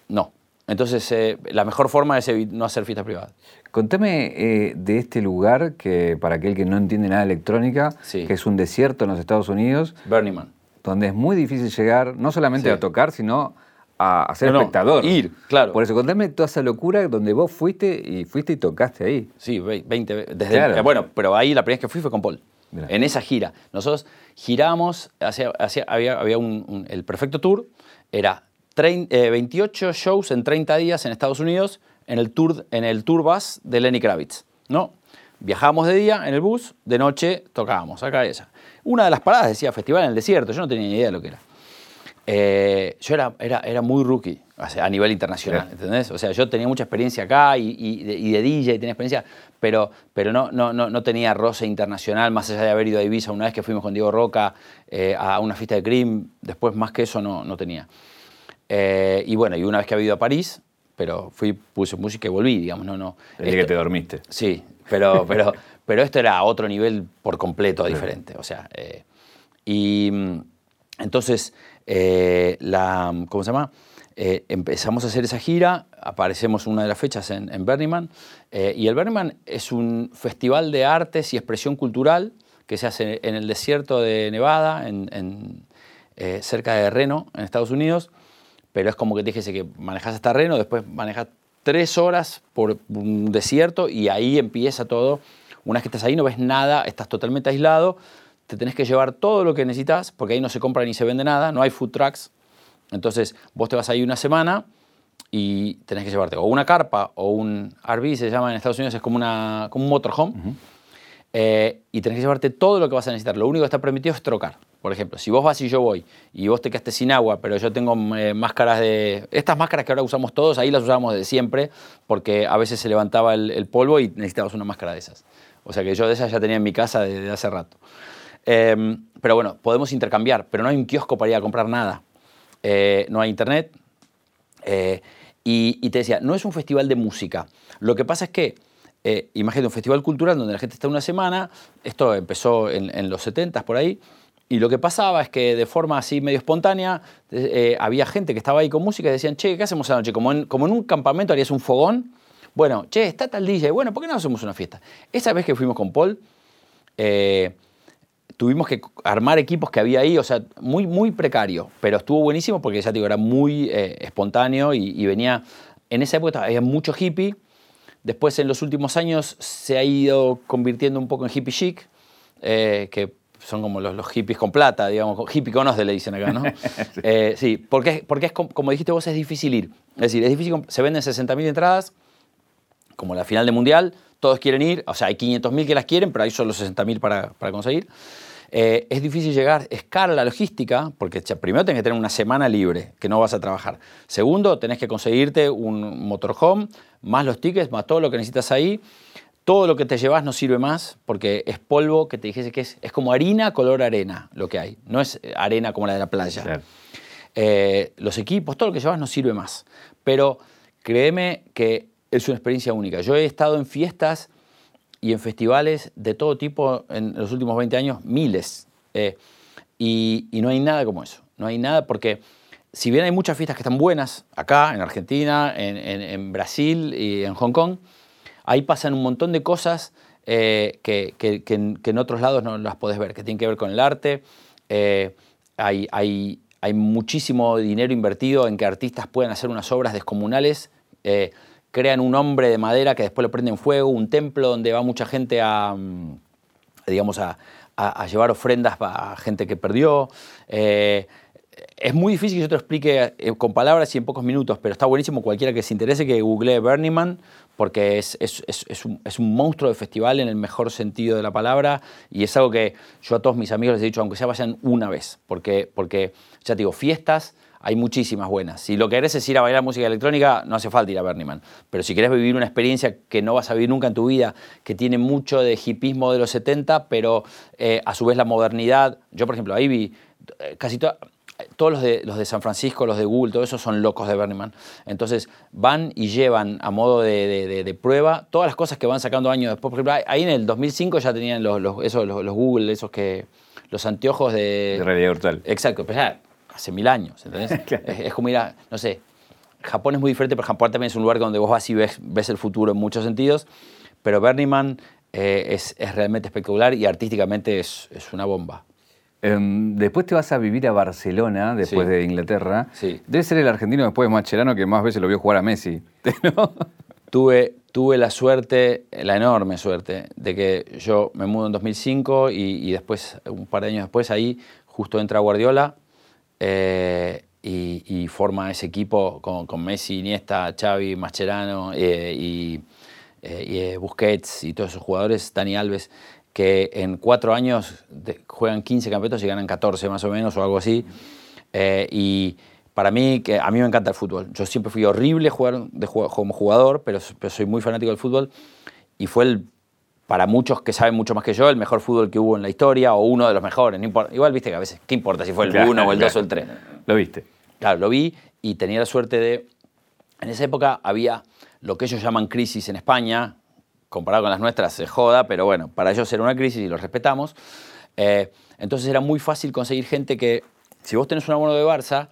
[SPEAKER 2] No. Entonces, eh, la mejor forma es no hacer fiestas privadas.
[SPEAKER 1] Contame eh, de este lugar que, para aquel que no entiende nada de electrónica, que es un desierto en los Estados Unidos.
[SPEAKER 2] Burning Man
[SPEAKER 1] donde es muy difícil llegar, no solamente a tocar, sino a, ser espectador.
[SPEAKER 2] ir, claro.
[SPEAKER 1] Por eso, contame toda esa locura donde vos fuiste y fuiste y tocaste ahí.
[SPEAKER 2] Sí, 20 desde Bueno, pero ahí la primera vez que fui fue con Paul. En esa gira. Nosotros giramos, hacia, había, había un, el Perfecto Tour, era 28 eh, shows en 30 días en Estados Unidos en el tour, en el tour bus de Lenny Kravitz. ¿no? Viajábamos de día en el bus, de noche tocábamos, acá esa. Una de las paradas decía Festival en el Desierto, yo no tenía ni idea de lo que era. Eh, yo era, era, era, muy rookie a nivel internacional, ¿entendés? O sea, yo tenía mucha experiencia acá y, de, DJ, tenía experiencia, pero, pero no, no, no, no, tenía roce internacional, más allá de haber ido a Ibiza una vez que fuimos con Diego Roca eh, a una fiesta de Cream, después más que eso no, no tenía. Eh, y bueno, y una vez que había ido a París, pero fui, puse música y volví, digamos, no, no.
[SPEAKER 1] El día que te dormiste.
[SPEAKER 2] Sí, pero, pero, pero esto era otro nivel por completo diferente. O sea, eh, y mm, entonces, eh, la, ¿cómo se llama? Eh, empezamos a hacer esa gira, aparecemos una de las fechas en, en Burning Man, y el Burning Man es un festival de artes y expresión cultural que se hace en el desierto de Nevada, en, cerca de Reno, en Estados Unidos, pero es como que te dijese que manejas hasta Reno, después manejas tres horas por un desierto y ahí empieza todo una vez que estás ahí no ves nada, estás totalmente aislado, te tenés que llevar todo lo que necesitas, porque ahí no se compra ni se vende nada, no hay food trucks. Entonces vos te vas ahí una semana y tenés que llevarte o una carpa o un RV, se llama en Estados Unidos, es como, una, como un motorhome. Eh, y tenés que llevarte todo lo que vas a necesitar. Lo único que está permitido es trocar. Por ejemplo, si vos vas y yo voy y vos te quedaste sin agua, pero yo tengo eh, máscaras de... Estas máscaras que ahora usamos todos, ahí las usamos de siempre, porque a veces se levantaba el, el polvo y necesitabas una máscara de esas. O sea que yo de esas ya tenía en mi casa desde hace rato. Em, pero bueno, podemos intercambiar, pero no hay un kiosco para ir a comprar nada. Eh, no hay internet. Eh, y, te decía, no es un festival de música. Lo que pasa es que, eh, imagínate un festival cultural donde la gente está una semana, esto empezó en, los 70 por ahí, y lo que pasaba es que de forma así medio espontánea había gente que estaba ahí con música y decían, che, ¿qué hacemos anoche? Como en, como en un campamento harías un fogón, bueno, che, está tal DJ, bueno, ¿por qué no hacemos una fiesta? Esa vez que fuimos con Paul, eh, tuvimos que armar equipos que había ahí, o sea, muy, muy precario, pero estuvo buenísimo porque ya te digo, era muy eh, espontáneo y, venía, en esa época había mucho hippie, después en los últimos años se ha ido convirtiendo un poco en hippie chic, eh, que son como los, hippies con plata, digamos, hippie conos de le dicen acá, ¿no? sí. sí, porque, porque es, como dijiste vos, es difícil ir. Es decir, es difícil, se venden 60.000 entradas, como la final de Mundial, todos quieren ir, o sea, hay 500.000 que las quieren, pero hay solo 60.000 para, para conseguir. Eh, es difícil llegar, es cara la logística, porque primero tenés que tener una semana libre, que no vas a trabajar. Segundo, tenés que conseguirte un motorhome, más los tickets, más todo lo que necesitas ahí. Todo lo que te llevas no sirve más porque es polvo que te dijese que es, es como harina color arena lo que hay. No es arena como la de la playa. Eh, los equipos, todo lo que llevas no sirve más. Pero créeme que es una experiencia única. Yo he estado en fiestas y en festivales de todo tipo en los últimos 20 años, miles. Eh, y, no hay nada como eso. No hay nada porque si bien hay muchas fiestas que están buenas, acá, en Argentina, en, Brasil y en Hong Kong, ahí pasan un montón de cosas eh, que, en otros lados no las podés ver, que tienen que ver con el arte. Eh, hay, hay, hay, muchísimo dinero invertido en que artistas puedan hacer unas obras descomunales crean un hombre de madera que después lo prenden fuego, un templo donde va mucha gente a, mm, digamos, a, llevar ofrendas a gente que perdió. Eh, es muy difícil que yo te lo explique eh, con palabras y en pocos minutos, pero está buenísimo cualquiera que se interese que googlee Burning Man, porque es, es, es, un, es, un, monstruo de festival en el mejor sentido de la palabra y es algo que yo a todos mis amigos les he dicho, aunque sea vayan una vez, porque, porque ya te digo, fiestas hay muchísimas buenas. Si lo que querés es ir a bailar música electrónica, no hace falta ir a Burning Man. Pero si querés vivir una experiencia que no vas a vivir nunca en tu vida, que tiene mucho de hipismo de los 70, pero eh, a su vez la modernidad. Yo, por ejemplo, ahí vi eh, casi toda todos los de, los de San Francisco, los de Google, todos esos son locos de Burning Man. Entonces van y llevan a modo de, prueba todas las cosas que van sacando años después. Por ejemplo, ahí en el 2005 ya tenían los, los, los, Google, esos que. los anteojos de.
[SPEAKER 1] De realidad virtual.
[SPEAKER 2] Exacto, pero ya hace mil años, ¿entendés? es, como ir a. no sé. Japón es muy diferente, pero Japón también es un lugar donde vos vas y ves, ves el futuro en muchos sentidos. Pero Burning Man eh, es, es, realmente espectacular y artísticamente es, es una bomba.
[SPEAKER 1] Em, después te vas a vivir a Barcelona, después de Inglaterra.
[SPEAKER 2] Sí.
[SPEAKER 1] Debe ser el argentino después más Mascherano que más veces lo vio jugar a Messi.
[SPEAKER 2] Tuve, tuve la suerte, la enorme suerte, de que yo me mudo en 2005 y, después, un par de años después, ahí justo entra Guardiola eh, y, forma ese equipo con, Messi, Iniesta, Xavi, Mascherano eh, y, eh, y Busquets y todos esos jugadores, Dani Alves que en cuatro años juegan 15 campeonatos y ganan 14 más o menos o algo así. Eh, y para mí, que a mí me encanta el fútbol. Yo siempre fui horrible jugar de, como jugador, pero, soy muy fanático del fútbol. Y fue el, para muchos que saben mucho más que yo, el mejor fútbol que hubo en la historia o uno de los mejores. igual viste que a veces, ¿qué importa si fue el 1 o el 2 o el 3?
[SPEAKER 1] Lo viste.
[SPEAKER 2] Claro, lo vi y tenía la suerte de... En esa época había lo que ellos llaman crisis en España, comparado con las nuestras se joda, pero bueno, para ellos era una crisis y los respetamos. Eh, entonces era muy fácil conseguir gente que, si vos tenés un abono de Barça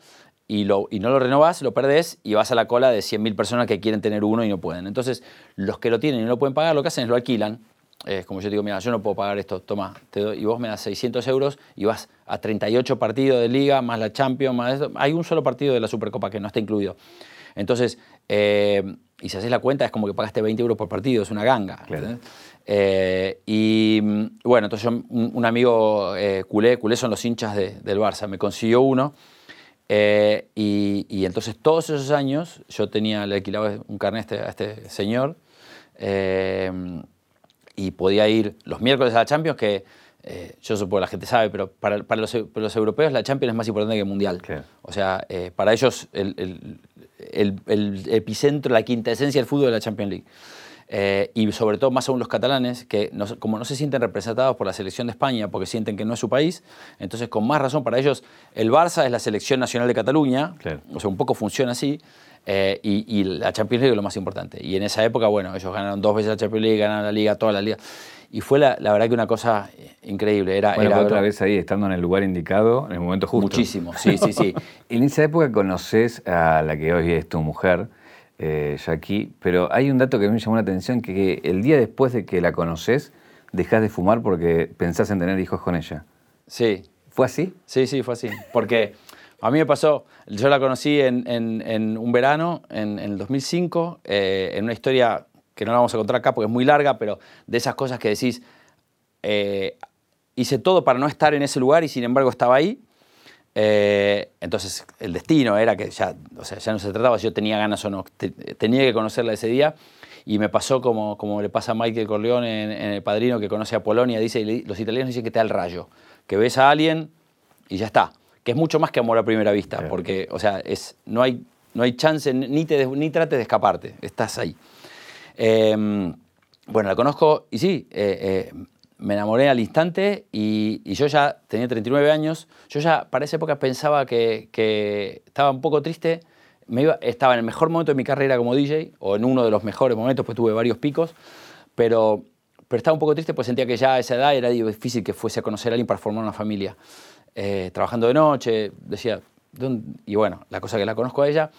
[SPEAKER 2] y, no lo renovás, lo perdés y vas a la cola de 100.000 personas que quieren tener uno y no pueden. Entonces, los que lo tienen y no lo pueden pagar, lo que hacen es lo alquilan. Es como yo digo, mira, yo no puedo pagar esto, toma, te y vos me das 600 euros y vas a 38 partidos de liga, más la Champions, más esto. Hay un solo partido de la Supercopa que no está incluido. Entonces, eh, y si haces la cuenta es como que pagaste 20 euros por partido, es una ganga. Eh, y mm, bueno, entonces un, amigo eh, culé, culé son los hinchas del Barça, me consiguió uno. Eh, y, entonces todos esos años yo tenía, le alquilaba un carnet a este, este señor y podía ir los miércoles a la Champions, que yo supongo la gente sabe, pero para, los, europeos la Champions es más importante que el Mundial. O sea, para ellos el, el, epicentro, la quinta esencia del fútbol de la Champions League. Eh, y sobre todo más aún los catalanes, que como no se sienten representados por la selección de España porque sienten que no es su país, entonces con más razón para ellos el Barça es la selección nacional de Cataluña, o sea, un poco funciona así, eh, y, la Champions League es lo más importante. Y en esa época, bueno, ellos ganaron dos veces la Champions League, ganaron la Liga, toda la Liga. Y fue la, verdad que una cosa increíble. Era,
[SPEAKER 1] bueno, otra vez ahí, estando en el lugar indicado, en el momento justo.
[SPEAKER 2] Muchísimo, sí, sí, sí.
[SPEAKER 1] en esa época conoces a la que hoy es tu mujer, eh, Jackie, pero hay un dato que me llamó la atención, que, el día después de que la conoces, dejas de fumar porque pensás en tener hijos con ella.
[SPEAKER 2] Sí.
[SPEAKER 1] ¿Fue así?
[SPEAKER 2] Sí, sí, fue así. Porque a mí me pasó, yo la conocí en, un verano, en, el 2005, eh, en una historia que no la vamos a contar acá porque es muy larga, pero de esas cosas que decís, eh, hice todo para no estar en ese lugar y sin embargo estaba ahí. Eh, entonces el destino era que ya, o sea, ya no se trataba si yo tenía ganas o no, tenía que conocerla ese día y me pasó como, como le pasa a Michael Corleone en, El Padrino que conoce a Polonia, dice, los italianos dicen que te da el rayo, que ves a alguien y ya está, que es mucho más que amor a primera vista, porque, o sea, es, no, hay, no hay chance, ni, te, ni trates de escaparte, estás ahí. Em, bueno, la conozco y sí, eh, eh, me enamoré al instante y, yo ya tenía 39 años. Yo ya para esa época pensaba que, estaba un poco triste. Estaba en el mejor momento de mi carrera como DJ, o en uno de los mejores momentos, pues tuve varios picos, pero, pero estaba un poco triste pues sentía que ya a esa edad era difícil que fuese a conocer a alguien para formar una familia. Eh, trabajando de noche, decía, y bueno, la cosa que la conozco a ella,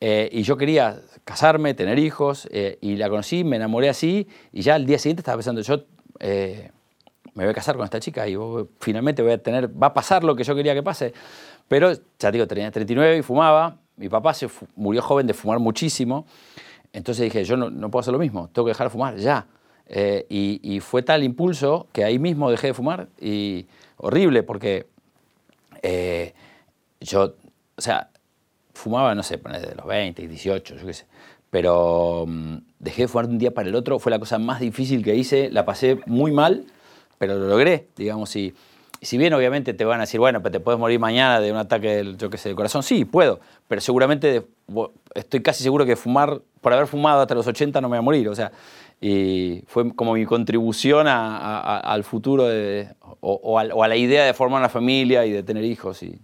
[SPEAKER 2] eh, y yo quería casarme, tener hijos, eh, y la conocí, me enamoré así, y ya al día siguiente estaba pensando, yo eh, me voy a casar con esta chica y finalmente voy a tener, va a pasar lo que yo quería que pase. Pero, ya digo, tenía 39 y fumaba, mi papá se murió joven de fumar muchísimo, entonces dije, yo no, no puedo hacer lo mismo, tengo que dejar de fumar ya. Y, y, fue tal impulso que ahí mismo dejé de fumar, y horrible, porque yo, o sea, fumaba, no sé, de los 20, 18, yo qué sé. Pero mm, dejé de fumar de un día para el otro, fue la cosa más difícil que hice, la pasé muy mal, pero lo logré, digamos, y, si bien obviamente te van a decir, bueno, pero te puedes morir mañana de un ataque del, yo qué sé, del corazón, sí, puedo, pero seguramente estoy casi seguro que fumar, por haber fumado hasta los 80 no me voy a morir, o sea, y fue como mi contribución al futuro o, a, la idea de formar una familia y de tener hijos. Y...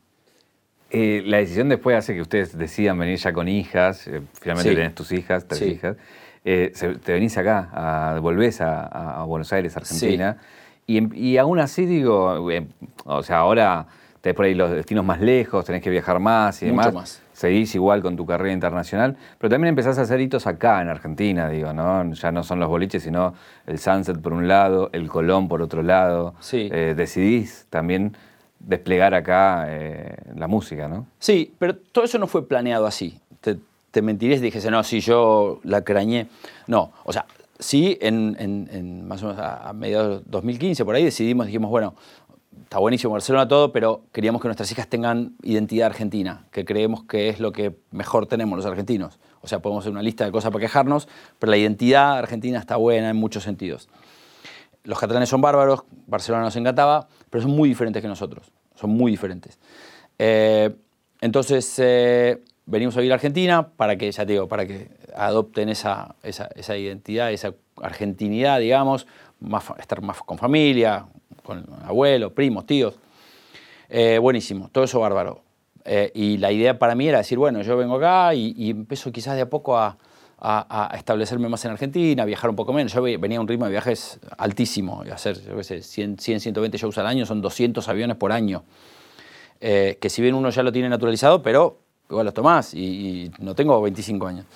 [SPEAKER 1] Eh, la decisión después hace que ustedes decidan venir ya con hijas, eh, finalmente tenés tus hijas, tres hijas, eh, te venís acá, a, volvés a, Buenos Aires, Argentina. Y, aún así digo, eh, o sea, ahora tenés por ahí los destinos más lejos, tenés que viajar más y demás. Más. Seguís igual con tu carrera internacional, pero también empezás a hacer hitos acá en Argentina, digo, ¿no? Ya no son los boliches, sino el Sunset por un lado, el Colón por otro lado.
[SPEAKER 2] Sí.
[SPEAKER 1] Decidís también desplegar acá eh, la música, ¿no?
[SPEAKER 2] Sí, pero todo eso no fue planeado así. Te, te mentiré si dijese, no, si yo la crañé. No, o sea, sí, en, más o menos a, mediados de 2015, por ahí decidimos, dijimos, bueno, está buenísimo Barcelona todo, pero queríamos que nuestras hijas tengan identidad argentina, que creemos que es lo que mejor tenemos los argentinos. O sea, podemos hacer una lista de cosas para quejarnos, pero la identidad argentina está buena en muchos sentidos. Los catalanes son bárbaros, Barcelona nos encantaba, pero son muy diferentes que nosotros, son muy diferentes. Eh, entonces, eh, venimos a vivir a Argentina para que, ya para que adopten esa, esa, identidad, esa argentinidad, digamos, más, estar más con familia, con abuelos, primos, tíos. Eh, buenísimo, todo eso bárbaro. Y la idea para mí era decir, bueno, yo vengo acá y, empiezo quizás de a poco a, establecerme más en Argentina, a viajar un poco menos. Yo venía a un ritmo de viajes altísimo, hacer, yo sé, 100, 100, 120 shows al año, son 200 aviones por año. Eh, que si bien uno ya lo tiene naturalizado, pero igual los tomás y, no tengo 25 años.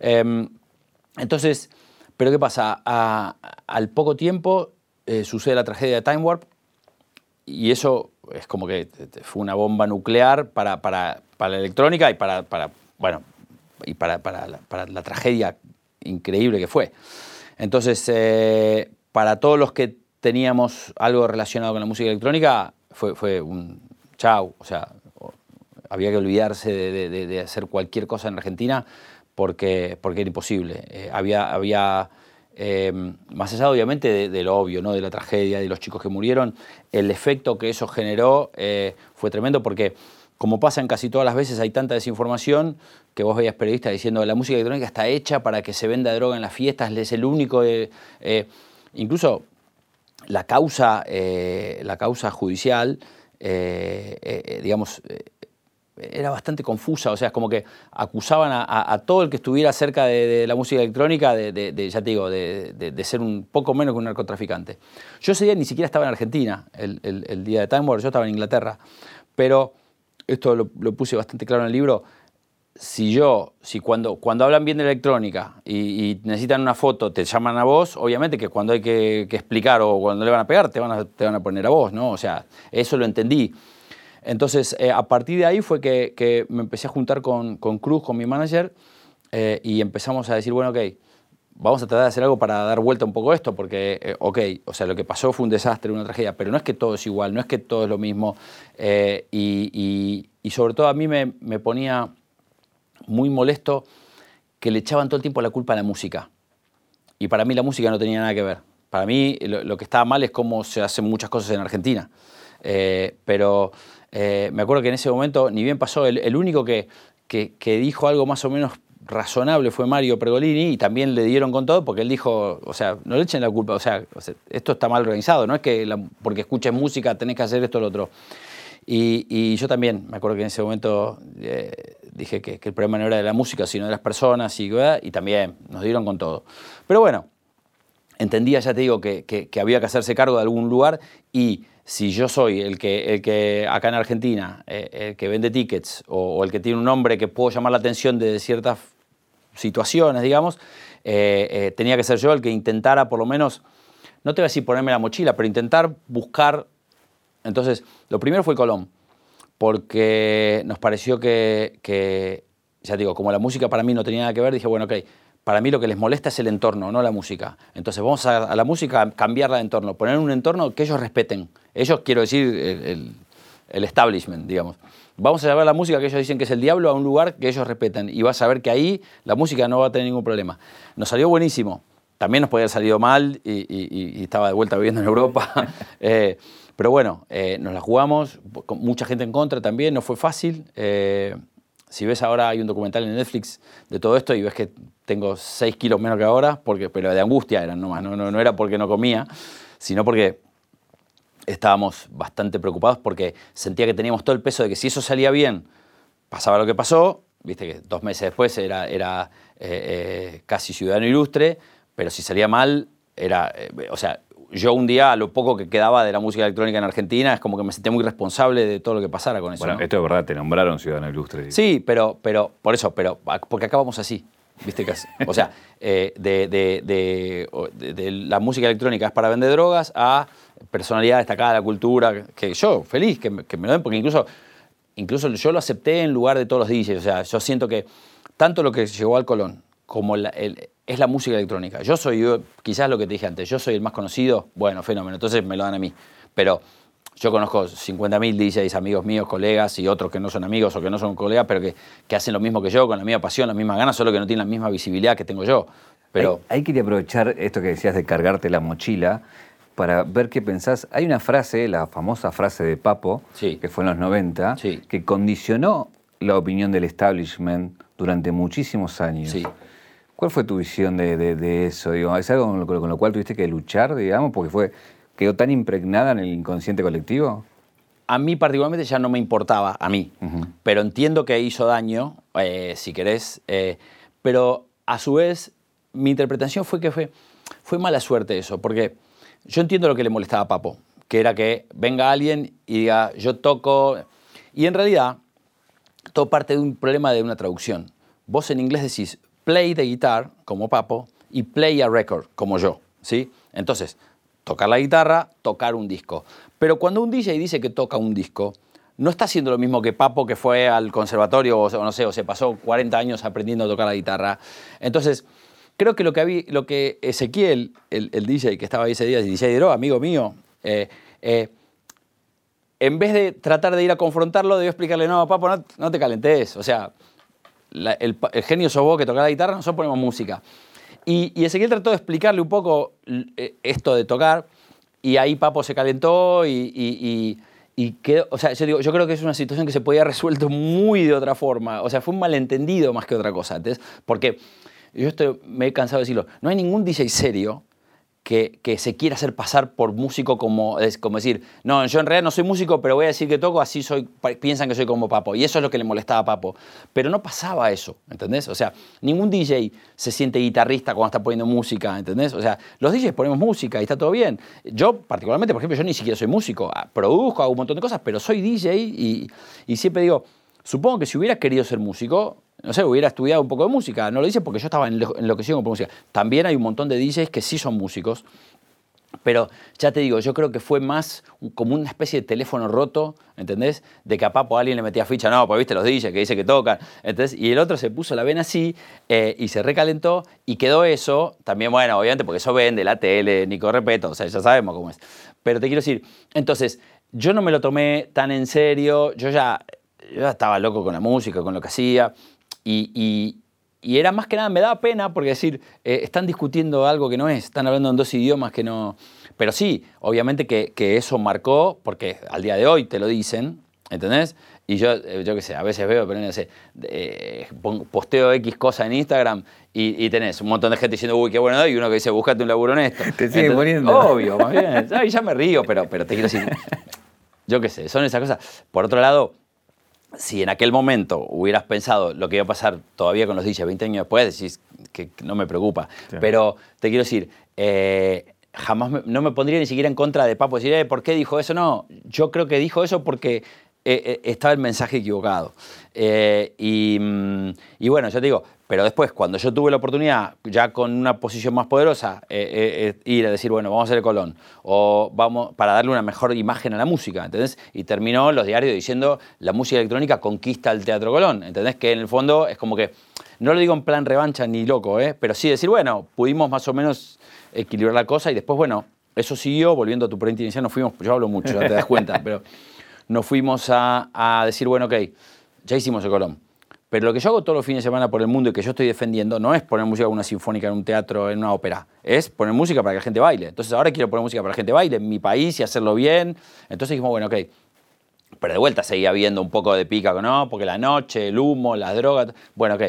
[SPEAKER 2] Em, entonces, pero ¿qué pasa? al poco tiempo eh, sucede la tragedia de Time Warp y eso es como que fue una bomba nuclear para, para, para la electrónica y para, para bueno, y para, la, para, la, tragedia increíble que fue. Entonces, eh, para todos los que teníamos algo relacionado con la música electrónica, fue, fue un chau, o sea, había que olvidarse de, hacer cualquier cosa en Argentina porque, porque era imposible. Eh, había, había eh, más allá obviamente de, lo obvio, ¿no? de la tragedia, de los chicos que murieron, el efecto que eso generó fue tremendo porque como pasa en casi todas las veces, hay tanta desinformación que vos veías periodistas diciendo la música electrónica está hecha para que se venda droga en las fiestas, es el único... incluso la causa, la causa judicial, digamos, era bastante confusa, o sea, como que acusaban a, todo el que estuviera cerca de, la música electrónica de, ya te digo, de, ser un poco menos que un narcotraficante. Yo ese día ni siquiera estaba en Argentina, el, día de Time Warp, yo estaba en Inglaterra, pero esto lo, puse bastante claro en el libro, si yo, si cuando, cuando hablan bien de electrónica y, necesitan una foto, te llaman a vos, obviamente que cuando hay que, explicar o cuando le van a pegar, te van a, te van a poner a vos, ¿no? O sea, eso lo entendí. Entonces, eh, a partir de ahí fue que, me empecé a juntar con, Cruz, con mi manager, eh, y empezamos a decir, bueno, ok, vamos a tratar de hacer algo para dar vuelta un poco a esto, porque, eh, ok, o sea, lo que pasó fue un desastre, una tragedia, pero no es que todo es igual, no es que todo es lo mismo, y, sobre todo a mí me, ponía muy molesto que le echaban todo el tiempo la culpa a la música. Y para mí la música no tenía nada que ver. Para mí lo, que estaba mal es cómo se hacen muchas cosas en Argentina. pero eh, me acuerdo que en ese momento, ni bien pasó, el, único que, que, dijo algo más o menos razonable fue Mario Pregolini y también le dieron con todo porque él dijo, o sea, no le echen la culpa, o sea, esto está mal organizado, no es que porque escuches música tenés que hacer esto o lo otro. Y, yo también, me acuerdo que en ese momento eh, dije que, el problema no era de la música, sino de las personas y, y también nos dieron con todo. Pero bueno, entendía, ya te digo, que, que había que hacerse cargo de algún lugar y si yo soy el que, el que acá en Argentina, eh, el que vende tickets o, el que tiene un nombre que puedo llamar la atención de ciertas situaciones, digamos, eh, eh, tenía que ser yo el que intentara por lo menos, no te voy a decir ponerme la mochila, pero intentar buscar. Entonces, lo primero fue Colón, porque nos pareció que, ya digo, como la música para mí no tenía nada que ver, dije, bueno, ok, para mí lo que les molesta es el entorno, no la música. Entonces vamos a, la música cambiarla de entorno, poner un entorno que ellos respeten. Ellos, quiero decir, el establishment, digamos. Vamos a llevar la música que ellos dicen que es el diablo a un lugar que ellos respetan y vas a ver que ahí la música no va a tener ningún problema. Nos salió buenísimo. También nos podía haber salido mal y, estaba de vuelta viviendo en Europa. Eh, pero bueno, eh, nos la jugamos, mucha gente en contra también, no fue fácil. Eh, si ves ahora, hay un documental en Netflix de todo esto y ves que tengo 6 kilos menos que ahora, porque, pero de angustia eran nomás, no, no, no era porque no comía, sino porque estábamos bastante preocupados porque sentía que teníamos todo el peso de que si eso salía bien, pasaba lo que pasó, viste que dos meses después era, era casi ciudadano ilustre, pero si salía mal, era, o sea, yo un día, a lo poco que quedaba de la música electrónica en Argentina, es como que me sentía muy responsable de todo lo que pasara con eso.
[SPEAKER 1] Bueno, esto es verdad, te nombraron ciudadano ilustre.
[SPEAKER 2] Sí, pero, pero por eso, pero porque acabamos así. ¿Viste que O sea, eh, de, de, la música electrónica es para vender drogas a personalidad destacada de la cultura, que yo feliz que me, lo den, porque incluso, incluso yo lo acepté en lugar de todos los DJs. O sea, yo siento que tanto lo que llegó al Colón como es la música electrónica. Yo soy, quizás lo que te dije antes, yo soy el más conocido, bueno, fenómeno, entonces me lo dan a mí. Pero yo conozco 50.000 DJs, amigos míos, colegas y otros que no son amigos o que no son colegas, pero que, que, hacen lo mismo que yo, con la misma pasión, la misma ganas, solo que no tienen la misma visibilidad que tengo yo. Pero...
[SPEAKER 1] Ahí, quería aprovechar esto que decías de cargarte la mochila para ver qué pensás. Hay una frase, la famosa frase de Papo, que fue en los 90, que condicionó la opinión del establishment durante muchísimos años. Sí. ¿Cuál fue tu visión de, eso? ¿Es algo con lo, cual tuviste que luchar, digamos, porque fue, quedó tan impregnada en el inconsciente colectivo?
[SPEAKER 2] A mí particularmente ya no me importaba, a mí, pero entiendo que hizo daño, eh, si querés, eh, pero a su vez mi interpretación fue que fue, fue mala suerte eso, porque yo entiendo lo que le molestaba a Papo, que era que venga alguien y diga, yo toco, y en realidad todo parte de un problema de una traducción. Vos en inglés decís play de guitar, como Papo, y play a record, como yo. ¿sí? Entonces, tocar la guitarra, tocar un disco. Pero cuando un DJ dice que toca un disco, no está haciendo lo mismo que Papo, que fue al conservatorio, o no sé, o se pasó 40 años aprendiendo a tocar la guitarra. Entonces, creo que lo que, lo que Ezequiel, el, DJ que estaba ahí ese día, el DJ de amigo mío, eh, eh, en vez de tratar de ir a confrontarlo, debió explicarle, no, Papo, no, no te calentes. O sea, el, genio sos vos que toca la guitarra, nosotros ponemos música. Y, y, Ezequiel trató de explicarle un poco eh, esto de tocar, y ahí Papo se calentó y, y, quedó, o sea, yo, digo, yo creo que es una situación que se podía haber resuelto muy de otra forma, o sea, fue un malentendido más que otra cosa, antes, porque yo estoy, me he cansado de decirlo, no hay ningún DJ serio que, se quiera hacer pasar por músico como, es como decir, no, yo en realidad no soy músico, pero voy a decir que toco, así soy, piensan que soy como Papo. Y eso es lo que le molestaba a Papo. Pero no pasaba eso, ¿entendés? O sea, ningún DJ se siente guitarrista cuando está poniendo música, ¿entendés? O sea, los DJs ponemos música y está todo bien. Yo, particularmente, por ejemplo, yo ni siquiera soy músico. Ah, produzco, hago un montón de cosas, pero soy DJ y, y siempre digo, supongo que si hubiera querido ser músico, no sé, hubiera estudiado un poco de música. No lo dice porque yo estaba enloquecido con música. También hay un montón de DJs que sí son músicos. Pero ya te digo, yo creo que fue más como una especie de teléfono roto, ¿entendés? De que a Papo alguien le metía ficha, no, pues viste los DJs que dice que tocan, ¿entendés? Y el otro se puso la vena así eh, y se recalentó y quedó eso, también, bueno, obviamente porque eso vende la tele, Nico Repeto, o sea, ya sabemos cómo es. Pero te quiero decir, entonces, yo no me lo tomé tan en serio, yo ya, yo ya estaba loco con la música, con lo que hacía, y, era más que nada, me daba pena porque decir, eh, están discutiendo algo que no es, están hablando en dos idiomas que no... Pero sí, obviamente que, eso marcó, porque al día de hoy te lo dicen, ¿entendés? Y yo, eh, yo qué sé, a veces veo, pero no sé, eh, posteo X cosa en Instagram y, tenés un montón de gente diciendo, uy, qué bueno, y uno que dice, búscate un laburo honesto.
[SPEAKER 1] Te sigue poniendo.
[SPEAKER 2] Obvio, más bien. ya me río, pero, pero te quiero decir, yo qué sé, son esas cosas. Por otro lado, si en aquel momento hubieras pensado lo que iba a pasar todavía con los DJs 20 años después, decís que no me preocupa. Pero te quiero decir, eh, jamás no me pondría ni siquiera en contra de Papo decir, eh, ¿por qué dijo eso? No, yo creo que dijo eso porque eh, estaba el mensaje equivocado. y, mm, y, bueno, yo te digo, pero después, cuando yo tuve la oportunidad, ya con una posición más poderosa, eh, eh, eh, ir a decir, bueno, vamos a hacer el Colón, o vamos para darle una mejor imagen a la música, ¿entendés? Y terminó los diarios diciendo, la música electrónica conquista el Teatro Colón, ¿entendés? Que en el fondo es como que, no lo digo en plan revancha ni loco, ¿eh? pero sí decir, bueno, pudimos más o menos equilibrar la cosa y después, bueno, eso siguió, volviendo a tu pregunta inicial, nos fuimos, yo hablo mucho, ya te das cuenta, pero nos fuimos a, decir, bueno, ok, ya hicimos el Colón. Pero lo que yo hago todos los fines de semana por el mundo y que yo estoy defendiendo no es poner música en una sinfónica, en un teatro, en una ópera. Es poner música para que la gente baile. Entonces ahora quiero poner música para que la gente baile en mi país y hacerlo bien. Entonces dijimos, bueno, ok. Pero de vuelta seguía habiendo un poco de pica, ¿no? Porque la noche, el humo, las drogas. Bueno, ok.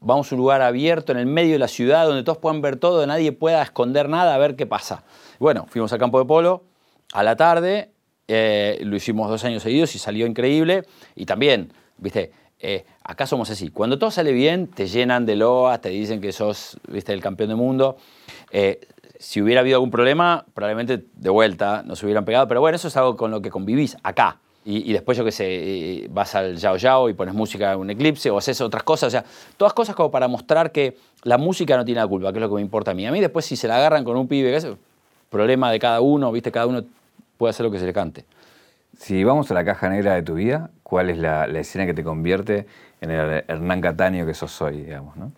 [SPEAKER 2] Vamos a un lugar abierto en el medio de la ciudad donde todos puedan ver todo, nadie pueda esconder nada, a ver qué pasa. Bueno, fuimos al campo de polo a la tarde, eh, lo hicimos dos años seguidos y salió increíble. Y también, viste, eh, acá somos así. Cuando todo sale bien, te llenan de loas, te dicen que sos ¿viste, el campeón del mundo. Eh, si hubiera habido algún problema, probablemente de vuelta nos hubieran pegado. Pero bueno, eso es algo con lo que convivís acá. Y, después, yo qué sé, eh, vas al Yao Yao y pones música en un eclipse o haces otras cosas. O sea, todas cosas como para mostrar que la música no tiene la culpa, que es lo que me importa a mí. A mí después, si se la agarran con un pibe, que es problema de cada uno, ¿viste? Cada uno puede hacer lo que se le cante.
[SPEAKER 1] Si vamos a la caja negra de tu vida, ¿cuál es la, escena que te convierte en el Hernán Cataño que sos hoy, digamos, no?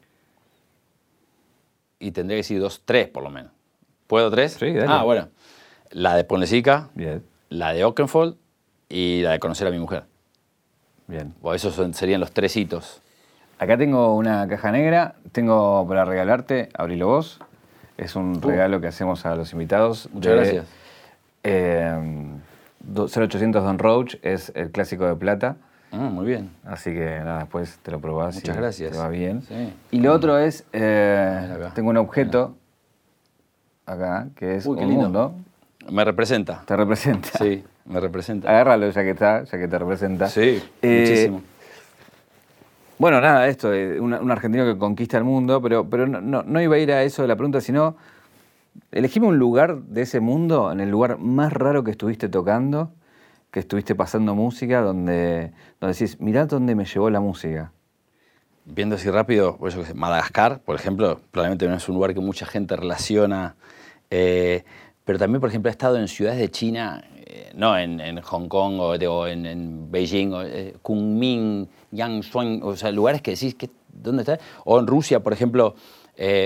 [SPEAKER 2] Y tendría que decir dos, tres por lo menos. ¿Puedo tres?
[SPEAKER 1] Sí, dale.
[SPEAKER 2] Ah, bueno. La de Ponlesica, la de Oakenfold y la de conocer a mi mujer.
[SPEAKER 1] Bien.
[SPEAKER 2] O esos serían los tres hitos.
[SPEAKER 1] Acá tengo una caja negra, tengo para regalarte, abrilo vos. Es un uh. regalo que hacemos a los invitados.
[SPEAKER 2] Muchas gracias.
[SPEAKER 1] Eh, 0800 Don Roach es el clásico de plata.
[SPEAKER 2] Ah, muy bien.
[SPEAKER 1] Así que nada, después te lo probás.
[SPEAKER 2] Muchas gracias.
[SPEAKER 1] Te va bien. Y lo otro es, eh, tengo un objeto acá que es
[SPEAKER 2] Uy, qué lindo. Me representa.
[SPEAKER 1] Te representa.
[SPEAKER 2] Sí, me representa.
[SPEAKER 1] Agárralo ya que está, ya que te representa.
[SPEAKER 2] Sí, eh, muchísimo.
[SPEAKER 1] Bueno, nada, esto, un, un, argentino que conquista el mundo, pero, pero no, no, no iba a ir a eso de la pregunta, sino Elegime un lugar de ese mundo, en el lugar más raro que estuviste tocando, que estuviste pasando música, donde, donde decís, mirá dónde me llevó la música.
[SPEAKER 2] Viendo así rápido, pues Madagascar, por ejemplo, probablemente no es un lugar que mucha gente relaciona, eh, pero también, por ejemplo, he estado en ciudades de China, eh, no en, Hong Kong o, en, Beijing, o, eh, Kunming, Yangshuang, o sea, lugares que decís, que, ¿dónde está? O en Rusia, por ejemplo,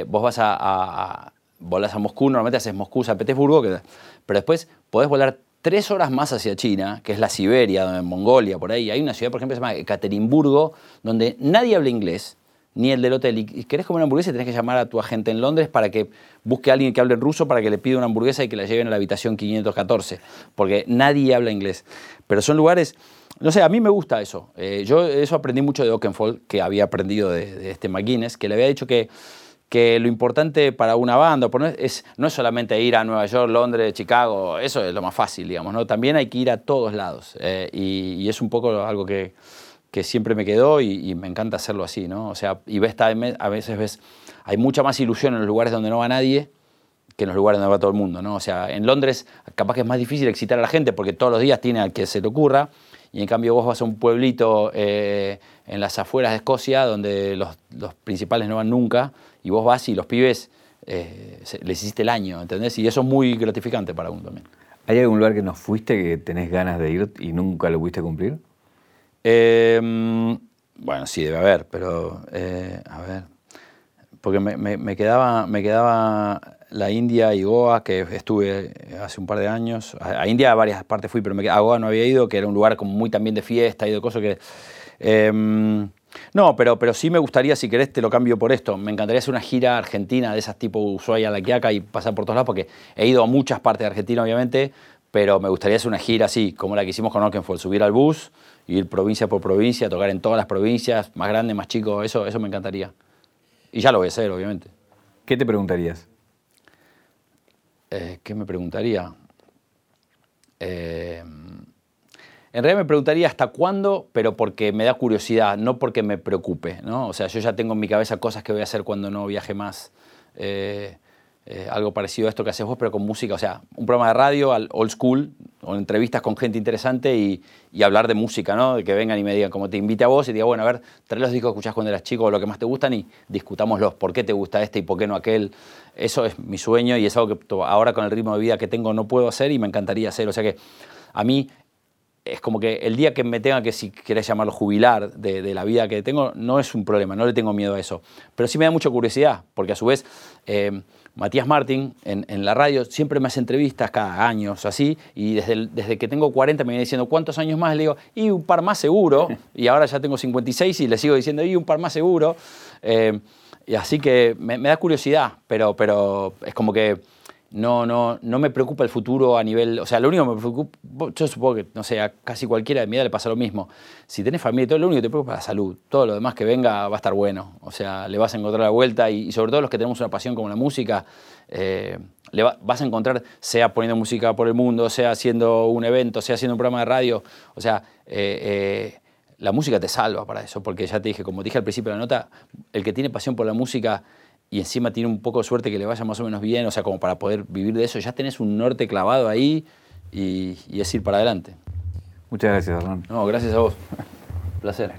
[SPEAKER 2] vos vas a volas a Moscú, normalmente haces Moscú, San Petersburgo, pero después podés volar tres horas más hacia China, que es la Siberia, Mongolia, por ahí. Hay una ciudad, por ejemplo, que se llama Ekaterimburgo, donde nadie habla inglés, ni el del hotel. Y querés comer una hamburguesa tenés que llamar a tu agente en Londres para que busque a alguien que hable ruso para que le pida una hamburguesa y que la lleven a la habitación 514, porque nadie habla inglés. Pero son lugares... No sé, a mí me gusta eso. Eh, yo eso aprendí mucho de Oakenfold, que había aprendido de, de este McGuinness, que le había dicho que que lo importante para una banda es, no es solamente ir a Nueva York, Londres, Chicago, eso es lo más fácil, digamos, ¿no? También hay que ir a todos lados. Eh, y, es un poco algo que, que siempre me quedó y, me encanta hacerlo así, ¿no? O sea, y ves, a veces ves, hay mucha más ilusión en los lugares donde no va nadie que en los lugares donde va todo el mundo, ¿no? O sea, en Londres capaz que es más difícil excitar a la gente porque todos los días tiene al que se le ocurra y en cambio vos vas a un pueblito eh, en las afueras de Escocia donde los, los principales no van nunca y vos vas y los pibes eh, les hiciste el año, ¿entendés? Y eso es muy gratificante para uno también.
[SPEAKER 1] ¿Hay algún lugar que no fuiste que tenés ganas de ir y nunca lo pudiste cumplir?
[SPEAKER 2] Em, bueno, sí, debe haber, pero eh, a ver. Porque me, quedaba, me quedaba la India y Goa, que estuve hace un par de años. A, India a varias partes fui, pero me, a Goa no había ido, que era un lugar como muy también de fiesta y de cosas que... Em, no, pero, pero sí me gustaría, si querés, te lo cambio por esto. Me encantaría hacer una gira argentina de esas tipo Ushuaia, La Quiaca y pasar por todos lados, porque he ido a muchas partes de Argentina, obviamente, pero me gustaría hacer una gira así, como la que hicimos con Oakenfold, subir al bus, ir provincia por provincia, tocar en todas las provincias, más grande, más chico, eso, eso me encantaría. Y ya lo voy a hacer, obviamente.
[SPEAKER 1] ¿Qué te preguntarías?
[SPEAKER 2] Eh, ¿Qué me preguntaría? Eh, en realidad me preguntaría hasta cuándo, pero porque me da curiosidad, no porque me preocupe. ¿no? O sea, yo ya tengo en mi cabeza cosas que voy a hacer cuando no viaje más. Eh, eh, algo parecido a esto que haces vos, pero con música. O sea, un programa de radio old school, o entrevistas con gente interesante y, hablar de música, ¿no? De que vengan y me digan, como te invite a vos y diga, bueno, a ver, trae los discos que escuchás cuando eras chico o lo que más te gustan y discutámoslos. ¿Por qué te gusta este y por qué no aquel? Eso es mi sueño y es algo que ahora con el ritmo de vida que tengo no puedo hacer y me encantaría hacer. O sea que a mí es como que el día que me tenga que, si querés llamarlo, jubilar de, la vida que tengo, no es un problema, no le tengo miedo a eso. Pero sí me da mucha curiosidad, porque a su vez, eh, Matías Martín en, la radio siempre me hace entrevistas cada año, o así, y desde, desde que tengo 40 me viene diciendo, ¿cuántos años más? Le digo, y un par más seguro, y ahora ya tengo 56 y le sigo diciendo, y un par más seguro. Eh, y así que me, me, da curiosidad, pero, pero es como que no, no, no me preocupa el futuro a nivel. O sea, lo único que me preocupa. Yo supongo que, no sé, a casi cualquiera de mi edad le pasa lo mismo. Si tenés familia y todo, lo único que te preocupa es la salud. Todo lo demás que venga va a estar bueno. O sea, le vas a encontrar la vuelta y, sobre todo los que tenemos una pasión como la música, eh, le vas a encontrar, sea poniendo música por el mundo, sea haciendo un evento, sea haciendo un programa de radio. O sea, eh, eh, la música te salva para eso, porque ya te dije, como dije al principio de la nota, el que tiene pasión por la música y encima tiene un poco de suerte que le vaya más o menos bien, o sea, como para poder vivir de eso, ya tenés un norte clavado ahí y, es ir para adelante.
[SPEAKER 1] Muchas gracias, Hernán.
[SPEAKER 2] No, gracias a vos. placer.